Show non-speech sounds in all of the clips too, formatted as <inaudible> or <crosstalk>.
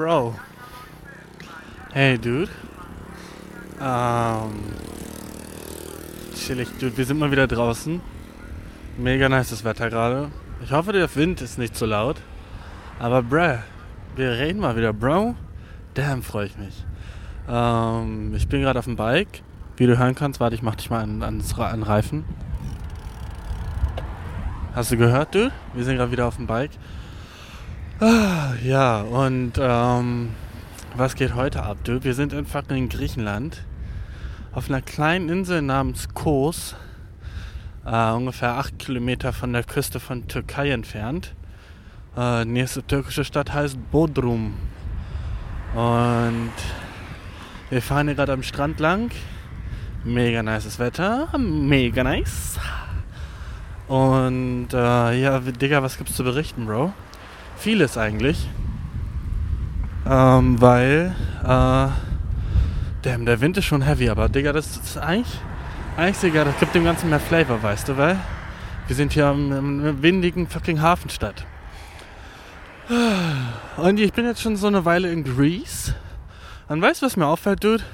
Bro. Hey, Dude. Ähm. Chillig, Dude. Wir sind mal wieder draußen. Mega nice das Wetter gerade. Ich hoffe, der Wind ist nicht zu laut. Aber, bruh, wir reden mal wieder, Bro. Damn, freue ich mich. Ähm, ich bin gerade auf dem Bike. Wie du hören kannst, warte, ich mach dich mal an, ans, an Reifen. Hast du gehört, du? Wir sind gerade wieder auf dem Bike. Ah, ja, und ähm, was geht heute ab, du? Wir sind in fucking Griechenland. Auf einer kleinen Insel namens Kos. Äh, ungefähr 8 Kilometer von der Küste von Türkei entfernt. Äh, nächste türkische Stadt heißt Bodrum. Und wir fahren hier gerade am Strand lang. Mega nices Wetter. Mega nice. Und äh, ja, Digga, was gibt's zu berichten, Bro? Vieles eigentlich. Ähm, weil, äh, damn, der Wind ist schon heavy, aber Digga, das ist eigentlich, eigentlich, Digga, das gibt dem Ganzen mehr Flavor, weißt du, weil wir sind hier in einer windigen fucking Hafenstadt. Und ich bin jetzt schon so eine Weile in Greece. Und weißt du, was mir auffällt, Dude?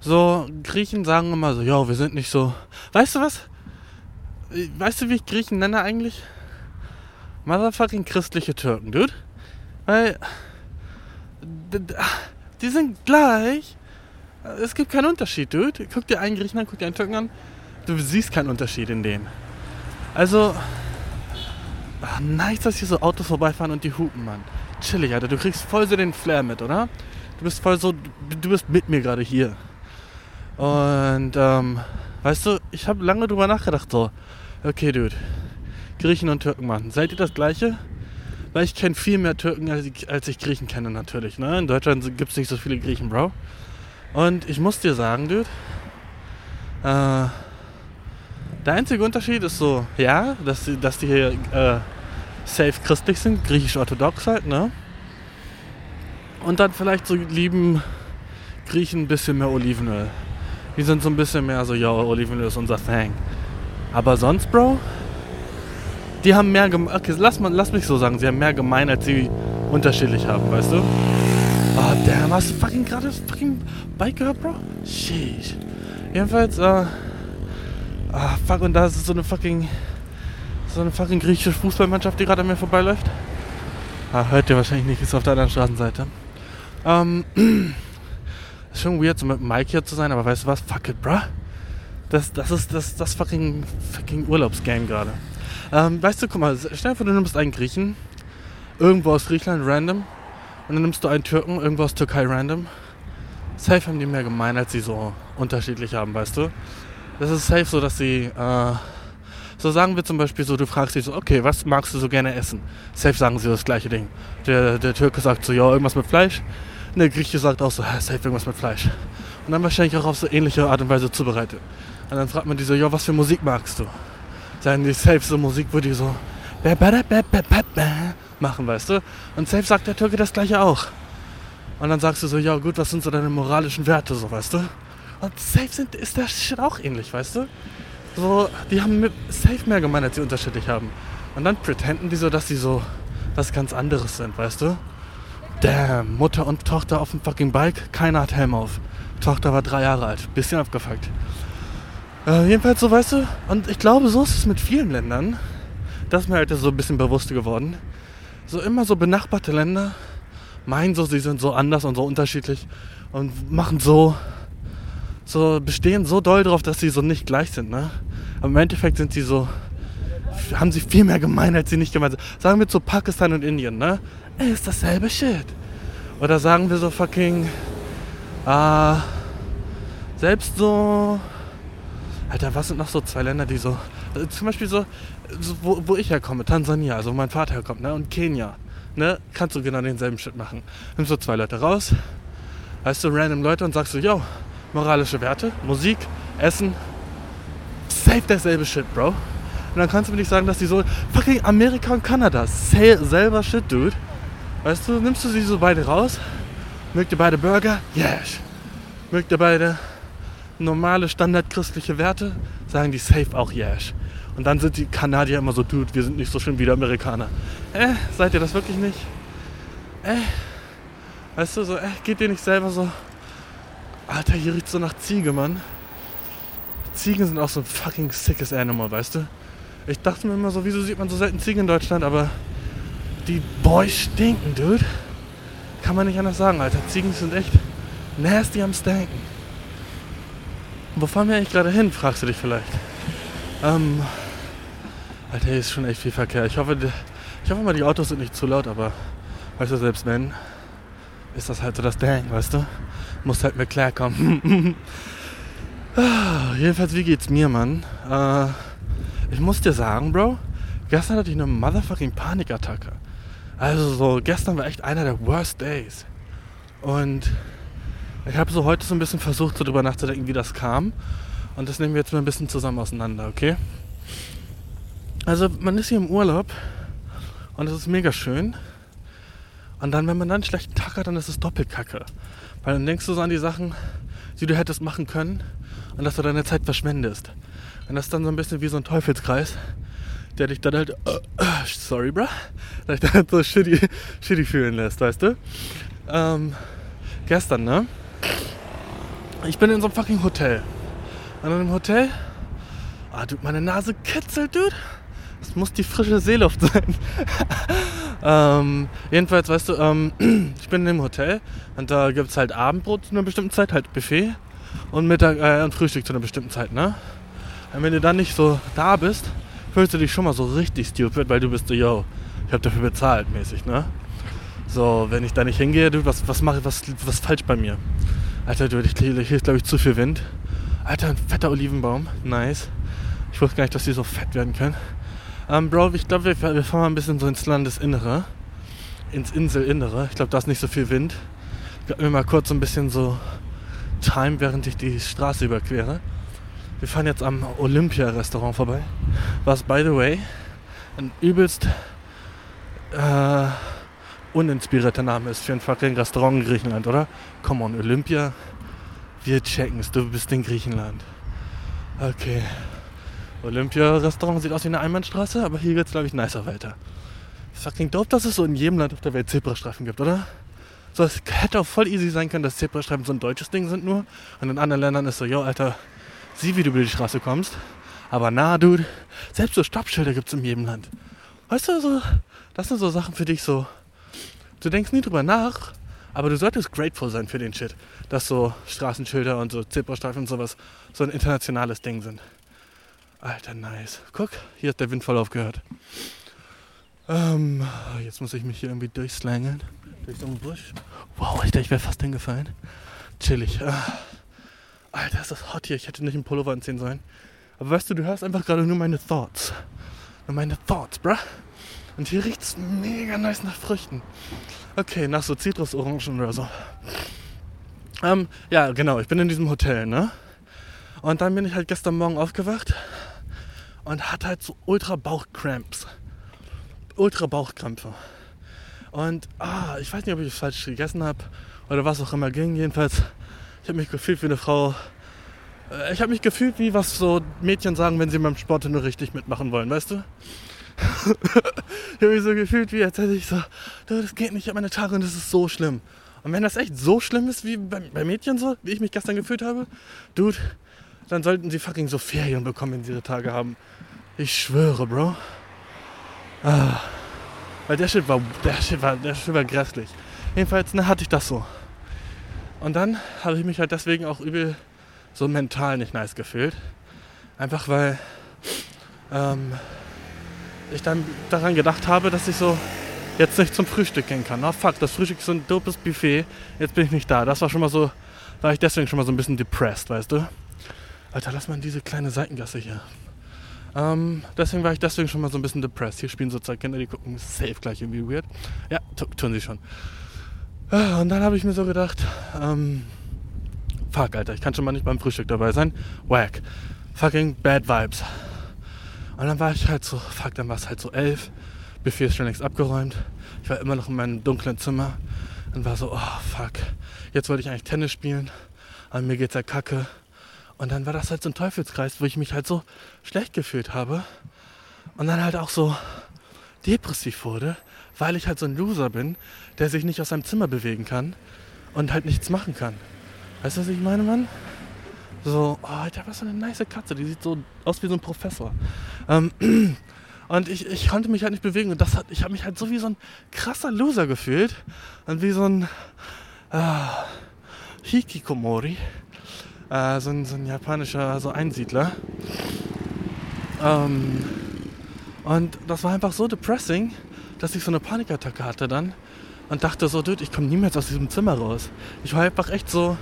So, Griechen sagen immer so, ja, wir sind nicht so. Weißt du was? Weißt du, wie ich Griechen nenne eigentlich? Motherfucking christliche Türken, dude. Weil. Die sind gleich. Es gibt keinen Unterschied, dude. Guck dir einen Griechen an, guck dir einen Türken an. Du siehst keinen Unterschied in denen. Also. Ach, nice, dass hier so Autos vorbeifahren und die hupen, Mann. Chillig, Alter. Du kriegst voll so den Flair mit, oder? Du bist voll so. Du bist mit mir gerade hier. Und, ähm. Weißt du, ich habe lange drüber nachgedacht, so, okay, Dude, Griechen und Türken machen. Seid ihr das Gleiche? Weil ich kenne viel mehr Türken, als ich, als ich Griechen kenne, natürlich. Ne? In Deutschland gibt es nicht so viele Griechen, Bro. Und ich muss dir sagen, Dude, äh, der einzige Unterschied ist so, ja, dass, die, dass die hier äh, safe christlich sind, griechisch-orthodox halt, ne? Und dann vielleicht so lieben Griechen ein bisschen mehr Olivenöl. Die sind so ein bisschen mehr so, ja, Olivenöl ist unser Thing. Aber sonst, Bro, die haben mehr gemein. Okay, lass, lass mich so sagen, sie haben mehr gemein, als sie unterschiedlich haben, weißt du? Oh, damn, hast du fucking gerade das fucking Bike gehört, Bro? Sheesh. Jedenfalls, äh. Ah, fuck, und da ist so eine fucking. So eine fucking griechische Fußballmannschaft, die gerade an mir vorbeiläuft. Ah, hört ihr wahrscheinlich nicht, ist auf der anderen Straßenseite. Ähm. <clears throat> Ist schon weird, so mit Mike hier zu sein, aber weißt du was? Fuck it, bruh. Das, das ist das, das fucking, fucking Urlaubsgame gerade. Ähm, weißt du, guck mal, stell dir vor, du nimmst einen Griechen, irgendwo aus Griechenland, random, und dann nimmst du einen Türken, irgendwo aus Türkei, random. Safe haben die mehr gemein, als sie so unterschiedlich haben, weißt du? Das ist safe so, dass sie, äh, so sagen wir zum Beispiel so, du fragst dich so, okay, was magst du so gerne essen? Safe sagen sie das gleiche Ding. Der, der Türke sagt so, ja, irgendwas mit Fleisch. Und der Grieche sagt auch so, safe irgendwas mit Fleisch. Und dann wahrscheinlich auch auf so ähnliche Art und Weise zubereitet. Und dann fragt man die so, ja, was für Musik magst du? Sagen die safe so Musik, wo die so machen, weißt du? Und safe sagt der Türke das gleiche auch. Und dann sagst du so, ja gut, was sind so deine moralischen Werte, so, weißt du? Und safe sind, ist der Shit auch ähnlich, weißt du? So, die haben mit safe mehr gemeint, als sie unterschiedlich haben. Und dann pretenden die so, dass sie so was ganz anderes sind, weißt du? Damn, Mutter und Tochter auf dem fucking Bike, keiner hat Helm auf. Tochter war drei Jahre alt, bisschen abgefuckt. Äh, jedenfalls so, weißt du, und ich glaube, so ist es mit vielen Ländern. Das ist mir halt so ein bisschen bewusster geworden. So immer so benachbarte Länder meinen so, sie sind so anders und so unterschiedlich und machen so, so, bestehen so doll drauf, dass sie so nicht gleich sind, ne? Aber im Endeffekt sind sie so, haben sie viel mehr gemein, als sie nicht gemeint sind. Sagen wir zu Pakistan und Indien, ne? Ey, ist dasselbe Shit. Oder sagen wir so fucking, äh, selbst so, Alter, was sind noch so zwei Länder, die so, also zum Beispiel so, so wo, wo, ich herkomme, Tansania, also wo mein Vater herkommt, ne, und Kenia, ne, kannst du genau denselben Shit machen. Nimmst so zwei Leute raus, weißt du, random Leute und sagst so, yo, moralische Werte, Musik, Essen, safe derselbe Shit, Bro. Und dann kannst du mir nicht sagen, dass die so, fucking Amerika und Kanada, selber Shit, Dude. Weißt du, nimmst du sie so beide raus, mögt ihr beide Burger? Yes. Mögt ihr beide normale, standardchristliche Werte? Sagen die safe auch yes. Und dann sind die Kanadier immer so, Dude, wir sind nicht so schön wie die Amerikaner. Äh, seid ihr das wirklich nicht? Äh. Weißt du, so, ey, geht dir nicht selber so. Alter, hier riecht so nach Ziege, Mann. Ziegen sind auch so ein fucking sickes Animal, weißt du? Ich dachte mir immer so, wieso sieht man so selten Ziegen in Deutschland, aber die Boys stinken, dude. Kann man nicht anders sagen, Alter. Ziegen sind echt nasty am Stanken. Wo fahren wir eigentlich gerade hin, fragst du dich vielleicht. Ähm, Alter, hier ist schon echt viel Verkehr. Ich hoffe, ich hoffe mal, die Autos sind nicht zu laut, aber weißt du, selbst wenn, ist das halt so das Ding, weißt du? Muss halt mit klarkommen. <laughs> Ah, jedenfalls, wie geht's mir, Mann? Äh, ich muss dir sagen, Bro, gestern hatte ich eine motherfucking Panikattacke. Also so, gestern war echt einer der worst days. Und ich habe so heute so ein bisschen versucht, so drüber nachzudenken, wie das kam. Und das nehmen wir jetzt mal ein bisschen zusammen auseinander, okay? Also man ist hier im Urlaub und es ist mega schön. Und dann, wenn man dann einen schlechten Tag hat, dann ist es doppelt kacke. Weil dann denkst du so an die Sachen, die du hättest machen können und dass du deine Zeit verschwendest. Und das ist dann so ein bisschen wie so ein Teufelskreis, der dich dann halt, äh, sorry, bruh, der dich dann halt so shitty, <laughs> shitty fühlen lässt, weißt du? Ähm, gestern, ne? Ich bin in so einem fucking Hotel. Und in einem Hotel, ah, du, meine Nase kitzelt, dude. Das muss die frische Seeluft <laughs> sein. ähm, jedenfalls, weißt du, ähm, <clears throat> ich bin in dem Hotel und da gibt es halt Abendbrot zu einer bestimmten Zeit, halt Buffet und Mittag äh, und Frühstück zu einer bestimmten Zeit, ne? Und wenn du dann nicht so da bist, fühlst du dich schon mal so richtig stupid, weil du bist so, yo, ich habe dafür bezahlt, mäßig, ne? So, wenn ich da nicht hingehe, du, was, was mache ich, was, was falsch bei mir? Alter, du, hier ist, glaube ich, zu viel Wind. Alter, ein fetter Olivenbaum, nice. Ich wusste gar nicht, dass die so fett werden können. Ähm, Bro, ich glaube, wir, wir, fahren mal ein bisschen so ins Landesinnere. Ins Inselinnere. Ich glaube, da ist nicht so viel Wind. Gib mir mal kurz so ein bisschen so Time, während ich die Straße überquere. Wir fahren jetzt am Olympia-Restaurant vorbei. Was, by the way, ein übelst äh, uninspirierter Name ist für ein fucking Restaurant in Griechenland, oder? Come on, Olympia. Wir checken es, du bist in Griechenland. Okay. Olympia-Restaurant sieht aus wie eine Einbahnstraße, aber hier geht es, glaube ich, nicer weiter. Fucking dope, dass es so in jedem Land auf der Welt Zebrastreifen gibt, oder? So, es hätte auch voll easy sein können, dass Zebrastreifen so ein deutsches Ding sind nur. Und in anderen Ländern ist so, yo, Alter, sieh, wie du über die Straße kommst. Aber na, Dude, selbst so Stoppschilder gibt es in jedem Land. Weißt du, so, das sind so Sachen für dich so. Du denkst nie drüber nach, aber du solltest grateful sein für den Shit, dass so Straßenschilder und so Zebrastreifen und sowas so ein internationales Ding sind. Alter, nice. Guck, hier hat der Wind voll aufgehört. Ähm, jetzt muss ich mich hier irgendwie durchslangeln. Durch so einen Busch. Wow, ich dachte, ich wäre fast hingefallen. Chillig. Ah. Alter, ist das hot hier. Ich hätte nicht einen Pullover anziehen sollen. Aber weißt du, du hörst einfach gerade nur meine Thoughts. Nur meine Thoughts, bruh. Und hier riecht es mega nice nach Früchten. Okay, nach so Zitrusorangen oder so. Ähm, ja, genau, ich bin in diesem Hotel, ne? Und dann bin ich halt gestern Morgen aufgewacht und hatte halt so ultra Bauchcramps. Ultra Bauchkrämpfe. Und ah, ich weiß nicht, ob ich falsch gegessen habe oder was auch immer ging. Jedenfalls, ich habe mich gefühlt wie eine Frau. Äh, ich habe mich gefühlt wie was so Mädchen sagen, wenn sie beim Sport nur richtig mitmachen wollen, weißt du? Ich habe mich so gefühlt, wie als hätte ich so, das geht nicht, ich habe meine Tage und das ist so schlimm. Und wenn das echt so schlimm ist wie bei, bei Mädchen so, wie ich mich gestern gefühlt habe, Dude, dann sollten sie fucking so Ferien bekommen, wenn sie ihre Tage haben. Ich schwöre, Bro. Ah. Weil der Shit war, der Shit war, der Shit war grässlich. Jedenfalls, ne, hatte ich das so. Und dann habe ich mich halt deswegen auch übel so mental nicht nice gefühlt. Einfach weil ähm, ich dann daran gedacht habe, dass ich so jetzt nicht zum Frühstück gehen kann. Oh fuck, das Frühstück ist so ein dopes Buffet. Jetzt bin ich nicht da. Das war schon mal so, war ich deswegen schon mal so ein bisschen depressed, weißt du? Alter, lass mal in diese kleine Seitengasse hier. Ähm, deswegen war ich deswegen schon mal so ein bisschen depressed. Hier spielen so zwei Kinder, die gucken safe gleich irgendwie weird. Ja, tun sie schon. Ah, und dann habe ich mir so gedacht, ähm, fuck, Alter, ich kann schon mal nicht beim Frühstück dabei sein. Whack. Fucking bad vibes. Und dann war ich halt so, fuck, dann war es halt so elf. Buffet ist schon längst abgeräumt. Ich war immer noch in meinem dunklen Zimmer. Und war so, oh fuck. Jetzt wollte ich eigentlich Tennis spielen. Aber mir geht's ja kacke. Und dann war das halt so ein Teufelskreis, wo ich mich halt so schlecht gefühlt habe. Und dann halt auch so depressiv wurde, weil ich halt so ein Loser bin, der sich nicht aus seinem Zimmer bewegen kann und halt nichts machen kann. Weißt du, was ich meine, Mann? So, oh, Alter, was für eine nice Katze, die sieht so aus wie so ein Professor. Ähm, <clears throat> und ich, ich konnte mich halt nicht bewegen und das hat, ich habe mich halt so wie so ein krasser Loser gefühlt und wie so ein äh, Hikikomori, äh, so, ein, so ein japanischer so Einsiedler. Ähm, und das war einfach so depressing, dass ich so eine Panikattacke hatte dann und dachte so, Dude, ich komme niemals aus diesem Zimmer raus. Ich war einfach echt so,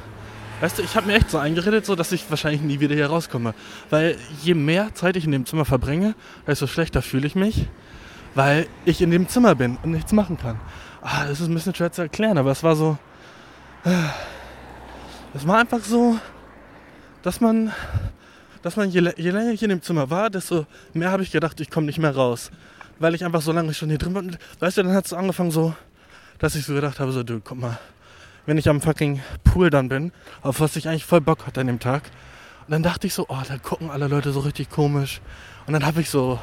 weißt du, ich habe mir echt so eingeredet, so dass ich wahrscheinlich nie wieder hier rauskomme. Weil je mehr Zeit ich in dem Zimmer verbringe, desto schlechter fühle ich mich, weil ich in dem Zimmer bin und nichts machen kann. Ah, das ist ein bisschen schwer zu erklären, aber es war so, es war einfach so, dass man, dass man je, je länger ich in dem Zimmer war, desto mehr habe ich gedacht, ich komme nicht mehr raus. Weil ich einfach so lange schon hier drin war. Weißt du, dann hat es so angefangen so, dass ich so gedacht habe, so, du, guck mal, wenn ich am fucking Pool dann bin, auf was ich eigentlich voll Bock hatte an dem Tag. Und dann dachte ich so, oh, da gucken alle Leute so richtig komisch. Und dann habe ich so,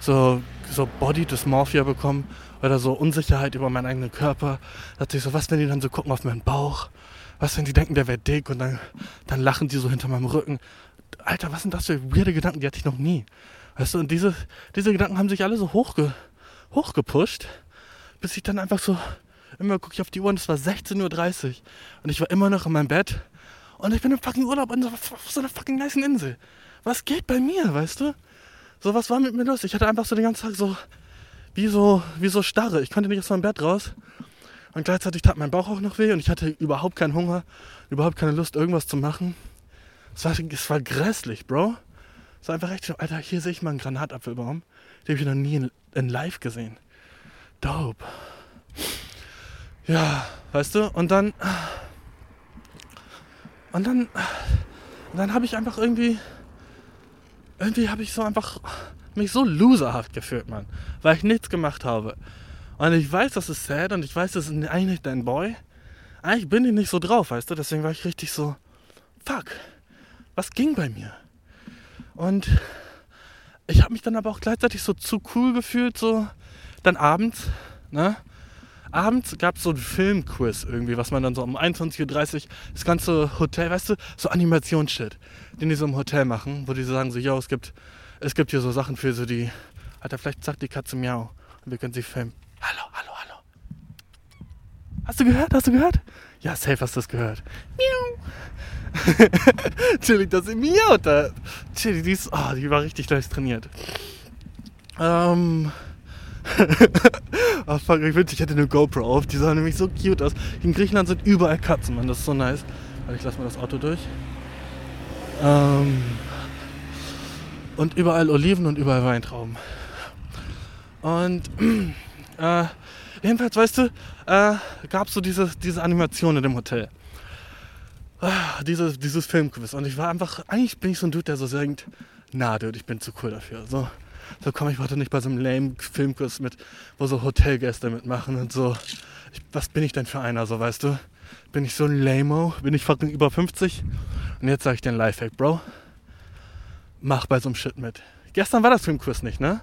so, so Body Dysmorphia bekommen oder so Unsicherheit über meinen eigenen Körper. Da dachte ich so, was, wenn die dann so gucken auf meinen Bauch? Was, wenn die denken, der wäre dick und dann, dann lachen die so hinter meinem Rücken? Alter, was sind das für weirde Gedanken? Die hatte ich noch nie. Weißt du, und diese, diese Gedanken haben sich alle so hochge, hochgepusht, bis ich dann einfach so Immer gucke ich auf die Uhr und es war 16.30 Uhr. Und ich war immer noch in meinem Bett. Und ich bin im fucking Urlaub an so, so einer fucking nice Insel. Was geht bei mir, weißt du? So, was war mit mir los? Ich hatte einfach so den ganzen Tag so, wie so, wie so starre. Ich konnte nicht aus meinem Bett raus. Und gleichzeitig tat mein Bauch auch noch weh und ich hatte überhaupt keinen Hunger, überhaupt keine Lust, irgendwas zu machen. Es war, es war grässlich, Bro. Es war einfach echt, Alter, hier sehe ich mal einen Granatapfelbaum. Den habe ich noch nie in, in live gesehen. Dope. Ja, weißt du, und dann. Und dann. Dann habe ich einfach irgendwie. Irgendwie habe ich so einfach mich so loserhaft gefühlt, Mann. Weil ich nichts gemacht habe. Und ich weiß, das ist sad und ich weiß, das ist eigentlich dein Boy. Eigentlich bin ich nicht so drauf, weißt du? Deswegen war ich richtig so. Fuck. Was ging bei mir? Und ich habe mich dann aber auch gleichzeitig so zu cool gefühlt, so dann abends, ne? Abends gab es so einen Filmquiz irgendwie, was man dann so um 21.30 Uhr, das ganze Hotel, weißt du, so Animationsshit, den die so im Hotel machen, wo die so sagen so, yo, es gibt, es gibt hier so Sachen für so die, Alter, vielleicht sagt die Katze Miau und wir können sie filmen. Hallo, hallo, hallo. Hast du gehört? Hast du gehört? Ja, safe hast du das gehört. Miau. <laughs> Chili, dass sie miaut. Chili, die ist, oh, die war richtig leicht trainiert. Ähm, <laughs> Ach fuck, ich wünschte, ich hätte eine GoPro auf. Die sah nämlich so cute aus. In Griechenland sind überall Katzen, Mann. Das ist so nice. Warte, ich lasse mal das Auto durch. Ähm und überall Oliven und überall Weintrauben. Und <clears throat> äh, jedenfalls, weißt du, äh, gab es so diese, diese Animation in dem Hotel. Ah, dieses, dieses Filmquiz. Und ich war einfach, eigentlich bin ich so ein Dude, der so denkt, na, Dude, ich bin zu cool dafür. So, so komm, ich wollte nicht bei so einem lame Filmkurs mit, wo so Hotelgäste mitmachen und so. Ich, was bin ich denn für einer, so weißt du? Bin ich so ein Lamo? Bin ich fucking über 50? Und jetzt sage ich dir einen Lifehack, Bro. Mach bei so einem Shit mit. Gestern war das Filmkurs nicht, ne?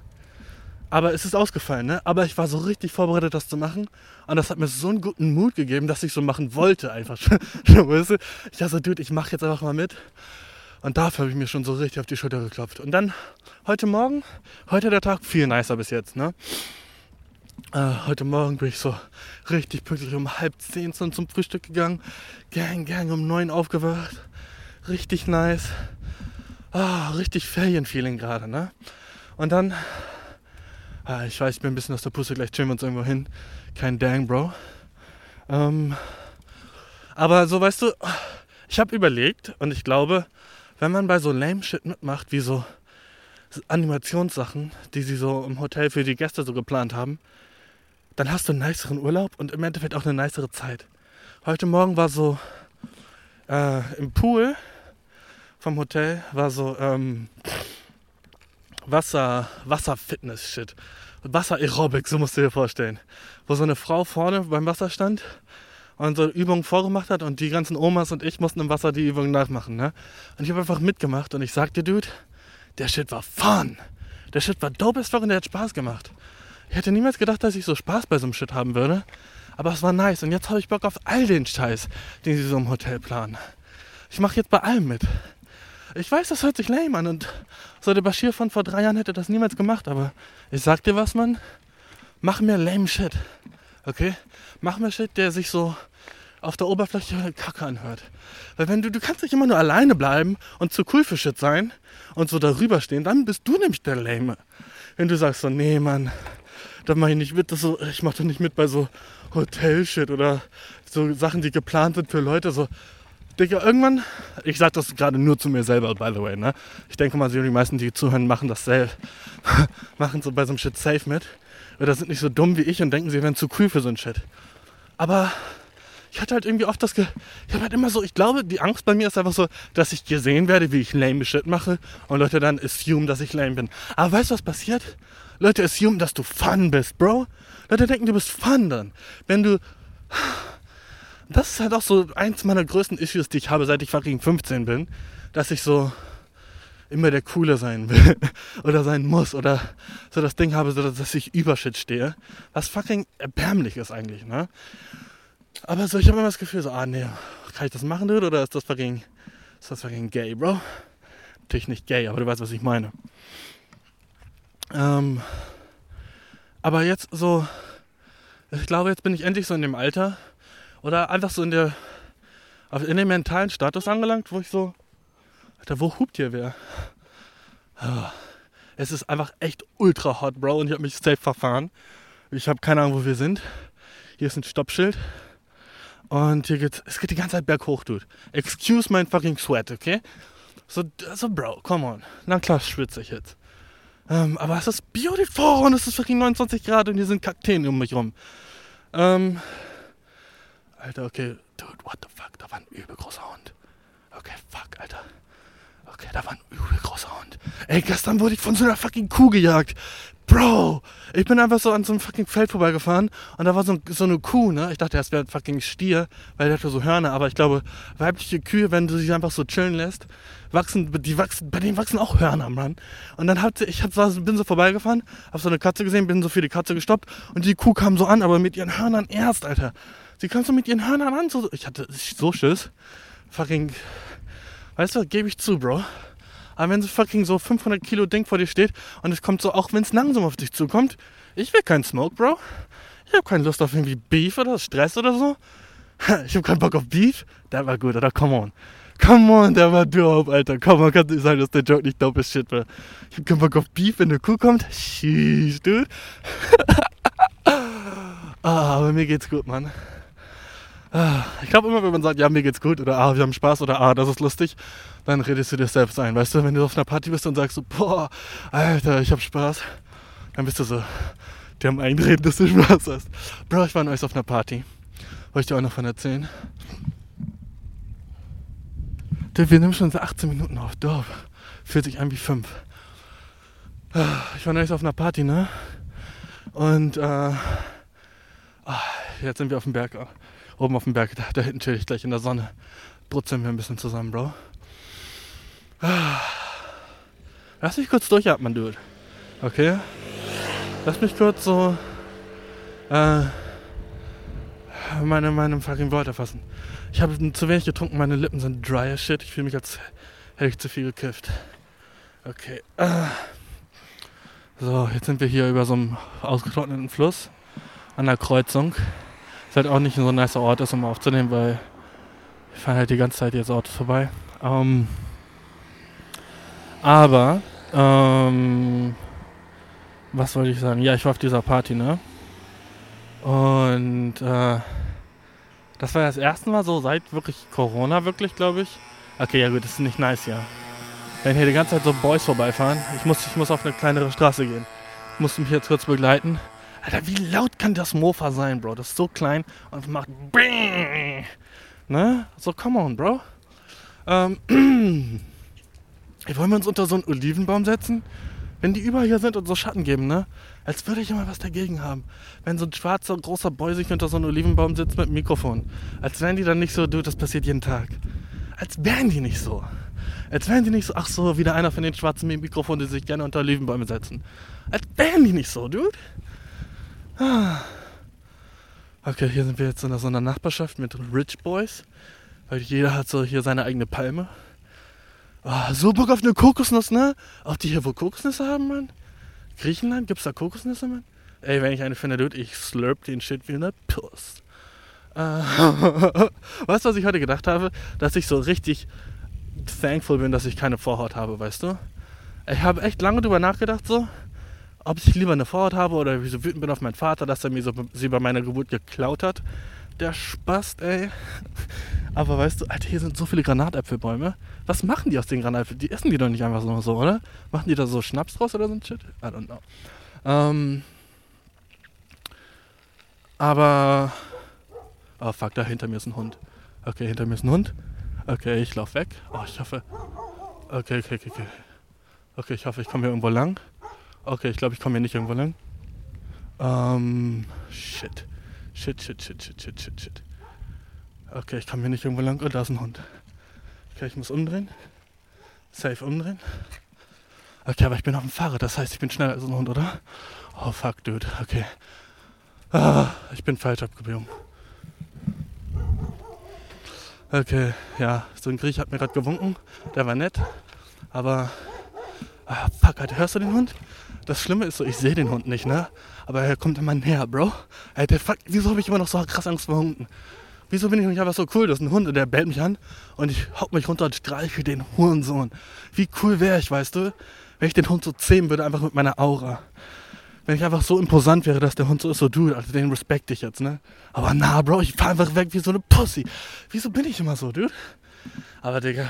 Aber es ist ausgefallen, ne? Aber ich war so richtig vorbereitet, das zu machen. Und das hat mir so einen guten Mut gegeben, dass ich so machen wollte, einfach. <laughs> Ich dachte so, Dude, ich mach jetzt einfach mal mit. Und dafür habe ich mir schon so richtig auf die Schulter geklopft. Und dann heute Morgen, heute der Tag viel nicer bis jetzt, ne? Äh, heute Morgen bin ich so richtig pünktlich um halb zehn zum Frühstück gegangen. Gang, gang, um neun aufgewacht. Richtig nice. Ah, richtig Ferienfeeling gerade, ne? Und dann, ah, ich weiß, ich bin ein bisschen aus der Pusse, gleich chillen wir uns irgendwo hin. Kein Dang, Bro. Ähm, aber so, weißt du, ich habe überlegt und ich glaube, wenn man bei so lame Shit mitmacht, wie so Animationssachen, die sie so im Hotel für die Gäste so geplant haben, dann hast du einen niceren Urlaub und im Endeffekt auch eine nicere Zeit. Heute Morgen war so äh, im Pool vom Hotel war so ähm, Wasser, Wasser-Fitness-Shit. Wasser-Aerobic, so musst du dir vorstellen. Wo so eine Frau vorne beim Wasser stand und so Übungen vorgemacht hat und die ganzen Omas und ich mussten im Wasser die Übungen nachmachen. Ne? Und ich habe einfach mitgemacht und ich sagte, Dude, der Shit war fun. Der Shit war dope as fuck und der hat Spaß gemacht. Ich hätte niemals gedacht, dass ich so Spaß bei so einem Shit haben würde. Aber es war nice. Und jetzt habe ich Bock auf all den Scheiß, den sie so im Hotel planen. Ich mache jetzt bei allem mit. Ich weiß, das hört sich lame an und so der Bashir von vor drei Jahren hätte das niemals gemacht, aber ich sag dir was, Mann. Mach mir lame Shit. Okay? Mach mir Shit, der sich so auf der Oberfläche Kacke anhört. Weil wenn du, du kannst nicht immer nur alleine bleiben und zu cool für Shit sein und so darüber stehen, dann bist du nämlich der Lame. Wenn du sagst so, nee, Mann, da mach ich nicht mit, das so, ich mach doch nicht mit bei so Hotel-Shit oder so Sachen, die geplant sind für Leute, so, Digga, irgendwann, ich sag das gerade nur zu mir selber, by the way, ne? Ich denke mal, die meisten, die zuhören, machen das selbst, <laughs> machen so bei so einem Shit safe mit. Oder sind nicht so dumm wie ich und denken, sie wären zu cool für so ein Shit. Aber ich hatte halt irgendwie oft das, Ge ich habe halt immer so, ich glaube, die Angst bei mir ist einfach so, dass ich gesehen werde, wie ich lame Shit mache und Leute dann assume, dass ich lame bin. Aber weißt du, was passiert? Leute assume, dass du fun bist, Bro. Leute denken, du bist fun dann. Wenn du, das ist halt auch so eins meiner größten Issues, die ich habe, seit ich fucking 15 bin, dass ich so immer der Coole sein will <laughs> oder sein muss oder so das Ding habe, so dass ich über Shit stehe, was fucking erbärmlich ist eigentlich, ne? Aber so, ich habe immer das Gefühl, so, ah nee, kann ich das machen, dude? Oder ist das fucking, ist das fucking gay, Bro? Natürlich nicht gay, aber du weißt, was ich meine. Ähm, aber jetzt so, ich glaube, jetzt bin ich endlich so in dem Alter oder einfach so in der, in dem mentalen Status angelangt, wo ich so, Alter, wo hupt hier wer? Es ist einfach echt ultra hot, Bro, und ich habe mich safe verfahren. Ich habe keine Ahnung, wo wir sind. Hier ist ein Stoppschild. Und hier geht es geht die ganze Zeit berghoch, Dude. Excuse my fucking sweat, okay? So, so Bro, come on. Na klar schwitze ich jetzt. Ähm, aber es ist beautiful und es ist fucking 29 Grad und hier sind Kakteen um mich rum. Ähm, Alter, okay. Dude, what the fuck? Da war ein übel großer Hund. Okay, fuck, Alter. Okay, da war ein übel großer Hund. Ey, gestern wurde ich von so einer fucking Kuh gejagt. Bro, ich bin einfach so an so einem fucking Feld vorbeigefahren und da war so, so eine Kuh, ne? Ich dachte, das wäre ein fucking Stier, weil der hatte so Hörner, aber ich glaube, weibliche Kühe, wenn du sie einfach so chillen lässt, wachsen, die wachsen, bei denen wachsen auch Hörner, Mann. Und dann hat sie, ich hab, bin so vorbeigefahren, hab so eine Katze gesehen, bin so für die Katze gestoppt und die Kuh kam so an, aber mit ihren Hörnern erst, Alter. Sie kam so mit ihren Hörnern an, so, ich hatte so Schiss. Fucking, weißt du, gebe ich zu, Bro. Aber wenn so fucking so 500 Kilo Ding vor dir steht und es kommt so, auch wenn es langsam auf dich zukommt, ich will keinen Smoke, Bro. Ich habe keine Lust auf irgendwie Beef oder Stress oder so. <laughs> Ich habe keinen Bock auf Beef. Der war gut, oder? Come on. Come on, der war dope, Alter. Come on, kann nicht sein, dass der Joke nicht dope ist, shit, bro. Ich hab keinen Bock auf Beef, wenn eine Kuh kommt. Sheesh, dude. <laughs> ah, aber mir geht's gut, Mann. Ah, ich glaube immer, wenn man sagt, ja, mir geht's gut oder ah, wir haben Spaß oder ah, das ist lustig, dann redest du dir selbst ein. Weißt du, wenn du auf einer Party bist und sagst so, boah, Alter, ich hab Spaß, dann bist du so, die haben einreden, dass du Spaß hast. Bro, ich war neulich auf einer Party. Wollte ich dir auch noch von erzählen? Wir nehmen schon so 18 Minuten auf. Doch, fühlt sich an wie 5. Ah, ich war neulich auf einer Party, ne? Und äh, ah, jetzt sind wir auf dem Berg oben auf dem Berg, da, da hinten chill ich gleich in der Sonne. Brutzeln wir ein bisschen zusammen, Bro. Lass mich kurz durchatmen, Dude. Okay? Lass mich kurz so äh, meine, meine fucking Worte fassen. Ich habe zu wenig getrunken, meine Lippen sind dry as shit. Ich fühle mich, als hätte ich zu viel gekifft. Okay. Äh. So, jetzt sind wir hier über so einem ausgetrockneten Fluss an der Kreuzung halt auch nicht so ein nicer Ort ist, um aufzunehmen, weil wir fahren halt die ganze Zeit jetzt Autos vorbei. Ähm, aber, ähm, was wollte ich sagen? Ja, ich war auf dieser Party, ne? Und äh, das war das erste Mal so seit wirklich Corona, wirklich, glaube ich. Okay, ja gut, das ist nicht nice, ja. Wenn hier die ganze Zeit so Boys vorbeifahren, ich muss, ich muss auf eine kleinere Straße gehen. Ich musste mich jetzt kurz begleiten. Alter, wie laut kann das Mofa sein, Bro? Das ist so klein und macht. Ne? So, come on, Bro. Ähm, <clears throat> wollen wir uns unter so einen Olivenbaum setzen? Wenn die überall hier sind und so Schatten geben, ne? Als würde ich immer was dagegen haben. Wenn so ein schwarzer, großer Boy sich unter so einen Olivenbaum sitzt mit dem Mikrofon. Als wären die dann nicht so, du, das passiert jeden Tag. Als wären die nicht so. Als wären die nicht so, ach so, wieder einer von den schwarzen Mikrofonen, die sich gerne unter Olivenbäume setzen. Als wären die nicht so, dude. Ah. Okay, hier sind wir jetzt in so einer Nachbarschaft mit Rich Boys. Weil jeder hat so hier seine eigene Palme. Oh, so Bock auf eine Kokosnuss, ne? Auch die hier wohl Kokosnüsse haben, Mann? Griechenland? Gibt's da Kokosnüsse, Mann? Ey, wenn ich eine finde, dude, ich slurp den Shit wie eine Puss. Äh, <laughs> weißt du, was ich heute gedacht habe? Dass ich so richtig thankful bin, dass ich keine Vorhaut habe, weißt du? Ich habe echt lange drüber nachgedacht, so, ob ich lieber eine Vorhaut habe oder wie so wütend bin auf meinen Vater, dass er mir so, sie bei meiner Geburt geklaut hat. Der Spast, ey. <laughs> Aber weißt du, Alter, hier sind so viele Granatäpfelbäume. Was machen die aus den Granatäpfeln? Die essen die doch nicht einfach so, oder? Machen die da so Schnaps draus oder so ein Shit? I don't know. Ähm, aber. Oh fuck, da hinter mir ist ein Hund. Okay, hinter mir ist ein Hund. Okay, ich lauf weg. Oh, ich hoffe. Okay, okay, okay, okay. Okay, ich hoffe, ich komme hier irgendwo lang. Okay, ich glaube, ich komme hier nicht irgendwo lang. Ähm, shit. Shit, shit, shit, shit, shit, shit, shit. Okay, ich komme hier nicht irgendwo lang. Oh, da ist ein Hund. Okay, ich muss umdrehen. Safe umdrehen. Okay, aber ich bin auf dem Fahrrad, das heißt, ich bin schneller als ein Hund, oder? Oh, fuck, dude. Okay. Ah, ich bin falsch abgebogen. Okay, ja, so ein Griech hat mir gerade gewunken. Der war nett. Aber, ah, fuck, Alter, hörst du den Hund? Das Schlimme ist so, ich sehe den Hund nicht, ne? Aber er kommt immer näher, Bro. Alter, fuck, wieso habe ich immer noch so krass Angst vor Hunden? Wieso bin ich nicht einfach so cool? Das ist ein Hund und der bellt mich an und ich hock mich runter und streiche den Hurensohn. Wie cool wäre ich, weißt du? Wenn ich den Hund so zähmen würde, einfach mit meiner Aura wenn ich einfach so imposant wäre, dass der Hund so ist, so du, also den respekte ich jetzt, ne? Aber na, Bro, ich fahr einfach weg wie so eine Pussy. Wieso bin ich immer so, dude? Aber, Digga,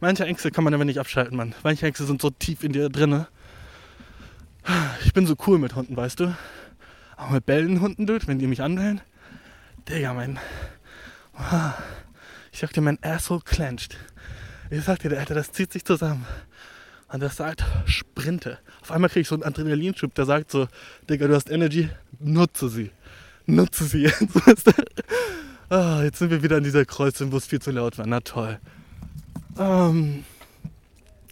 manche Ängste kann man aber nicht abschalten, Mann. Manche Ängste sind so tief in dir drinne. Ich bin so cool mit Hunden, weißt du? Auch mit bellenden Hunden, dude, wenn die mich anbellen. Digga, mein. Ich sag dir, mein Asshole clenched. Ich sag dir, Alter, das zieht sich zusammen. Und das sagt, sprinte. Auf einmal kriege ich so einen Adrenalinschub, der sagt so, Digga, du hast Energy, nutze sie. Nutze sie jetzt. <laughs> ah, jetzt sind wir wieder an dieser Kreuzung, wo es viel zu laut war. Na toll. Ähm,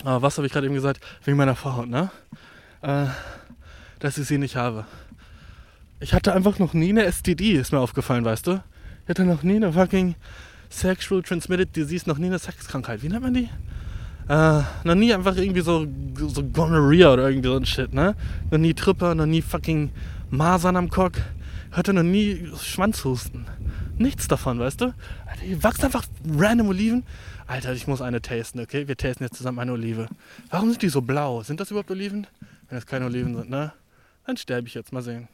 ah, was habe ich gerade eben gesagt? Wegen meiner Vorhaut, ne? Äh, dass ich sie nicht habe. Ich hatte einfach noch nie eine STD, ist mir aufgefallen, weißt du? Ich hatte noch nie eine fucking Sexual Transmitted Disease, noch nie eine Sexkrankheit. Wie nennt man die? Äh, noch nie einfach irgendwie so, so Gonorrhea oder irgendwie so ein Shit, ne? Noch nie Tripper, noch nie fucking Masern am Cock. Hatte noch nie Schwanzhusten. Nichts davon, weißt du? Alter, hier wachsen einfach random Oliven. Alter, ich muss eine tasten, okay? Wir tasten jetzt zusammen eine Olive. Warum sind die so blau? Sind das überhaupt Oliven? Wenn das keine Oliven sind, ne? Dann sterbe ich jetzt. Mal sehen.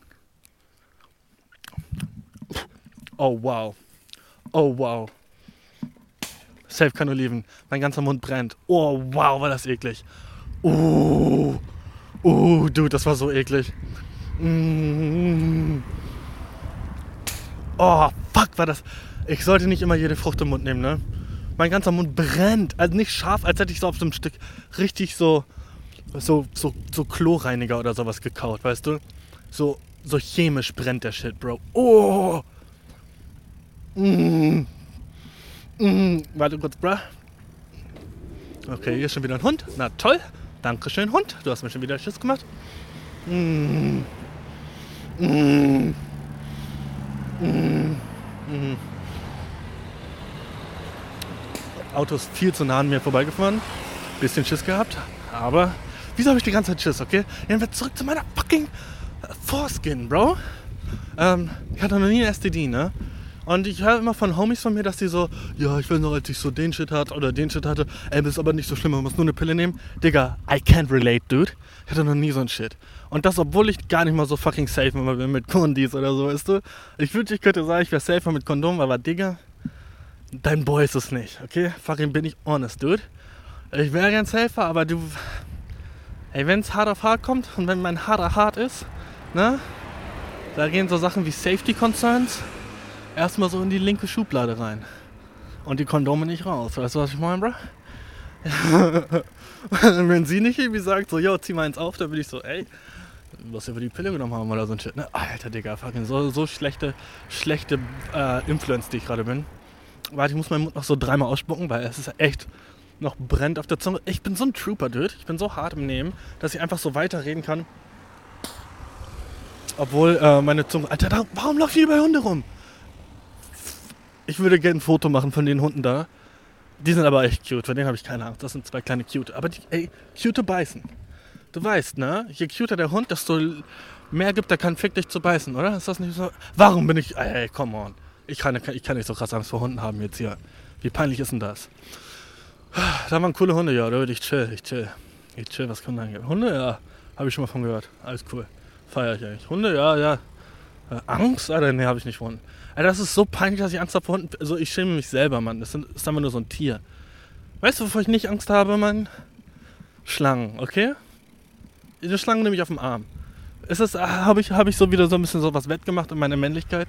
Oh, wow. Oh, wow. Safe keine Oliven. Mein ganzer Mund brennt. Oh, wow, war das eklig. Oh, oh, dude, das war so eklig. Mm. Oh, fuck, war das. Ich sollte nicht immer jede Frucht im Mund nehmen, ne? Mein ganzer Mund brennt. Also nicht scharf, als hätte ich so auf so einem Stück richtig so, so, so, so Chlorreiniger oder sowas gekaut, weißt du? So, so chemisch brennt der Shit, Bro. Oh! Mm. Mhm, warte kurz, bruh. Okay, hier ist schon wieder ein Hund. Na toll. Dankeschön, Hund. Du hast mir schon wieder Schiss gemacht. Mm. Mm. Mm. Mm. Auto ist viel zu nah an mir vorbeigefahren. Bisschen Schiss gehabt. Aber wieso habe ich die ganze Zeit Schiss, okay? Gehen wir zurück zu meiner fucking Foreskin, Bro. Ähm, ich hatte noch nie eine STD, ne? Und ich höre immer von Homies von mir, dass die so, ja, ich will noch, als ich so den Shit hatte oder den Shit hatte, ey, das ist aber nicht so schlimm, man muss nur eine Pille nehmen. Digga, I can't relate, dude. Ich hatte noch nie so ein Shit. Und das, obwohl ich gar nicht mal so fucking safe bin mit Kondis oder so, weißt du? Ich wünschte, ich könnte sagen, ich wäre safer mit Kondom, aber Digga, dein Boy ist es nicht, okay? Fucking bin ich honest, dude. Ich wäre gern safer, aber du, ey, wenn es hart auf hart kommt und wenn mein harter hart ist, ne? Da gehen so Sachen wie Safety Concerns erstmal so in die linke Schublade rein. Und die Kondome nicht raus. Weißt du, was ich meine, bro? <laughs> Wenn sie nicht irgendwie sagt, so, yo, zieh mal eins auf, dann bin ich so, ey, was wir für die Pille genommen haben oder so ein Shit. Ne? Alter, Digga, fucking so, so schlechte, schlechte äh, Influence, die ich gerade bin. Warte, ich muss meinen Mund noch so dreimal ausspucken, weil es ist echt noch brennt auf der Zunge. Ich bin so ein Trooper, Dude. Ich bin so hart im Nehmen, dass ich einfach so weiterreden kann. Obwohl äh, meine Zunge. Alter, da, warum laufen hier bei Hunde rum? Ich würde gerne ein Foto machen von den Hunden da. Die sind aber echt cute, von denen habe ich keine Angst. Das sind zwei kleine cute. Aber die, ey, cute beißen. Du weißt, ne? Je cuter der Hund, desto mehr gibt er keinen Fick, dich zu beißen, oder? Ist das nicht so? Warum bin ich. Ey, come on. Ich kann, ich kann nicht so krass Angst vor Hunden haben jetzt hier. Wie peinlich ist denn das? Da waren coole Hunde, ja, Leute. Ich chill, ich chill. Ich chill, was Hunde angeht. Hunde, ja. Habe ich schon mal von gehört. Alles cool. Feier ich eigentlich. Hunde, ja, ja. Äh, Angst? Alter, nee, habe ich nicht vor. Alter, das ist so peinlich, dass ich Angst habe vor Hunden. Also, ich schäme mich selber, Mann. Das ist einfach nur so ein Tier. Weißt du, wovor ich nicht Angst habe, Mann? Schlangen, okay? Die Schlange nehme ich auf dem Arm. Ist das, habe ich, hab ich so wieder so ein bisschen so was wettgemacht in meiner Männlichkeit?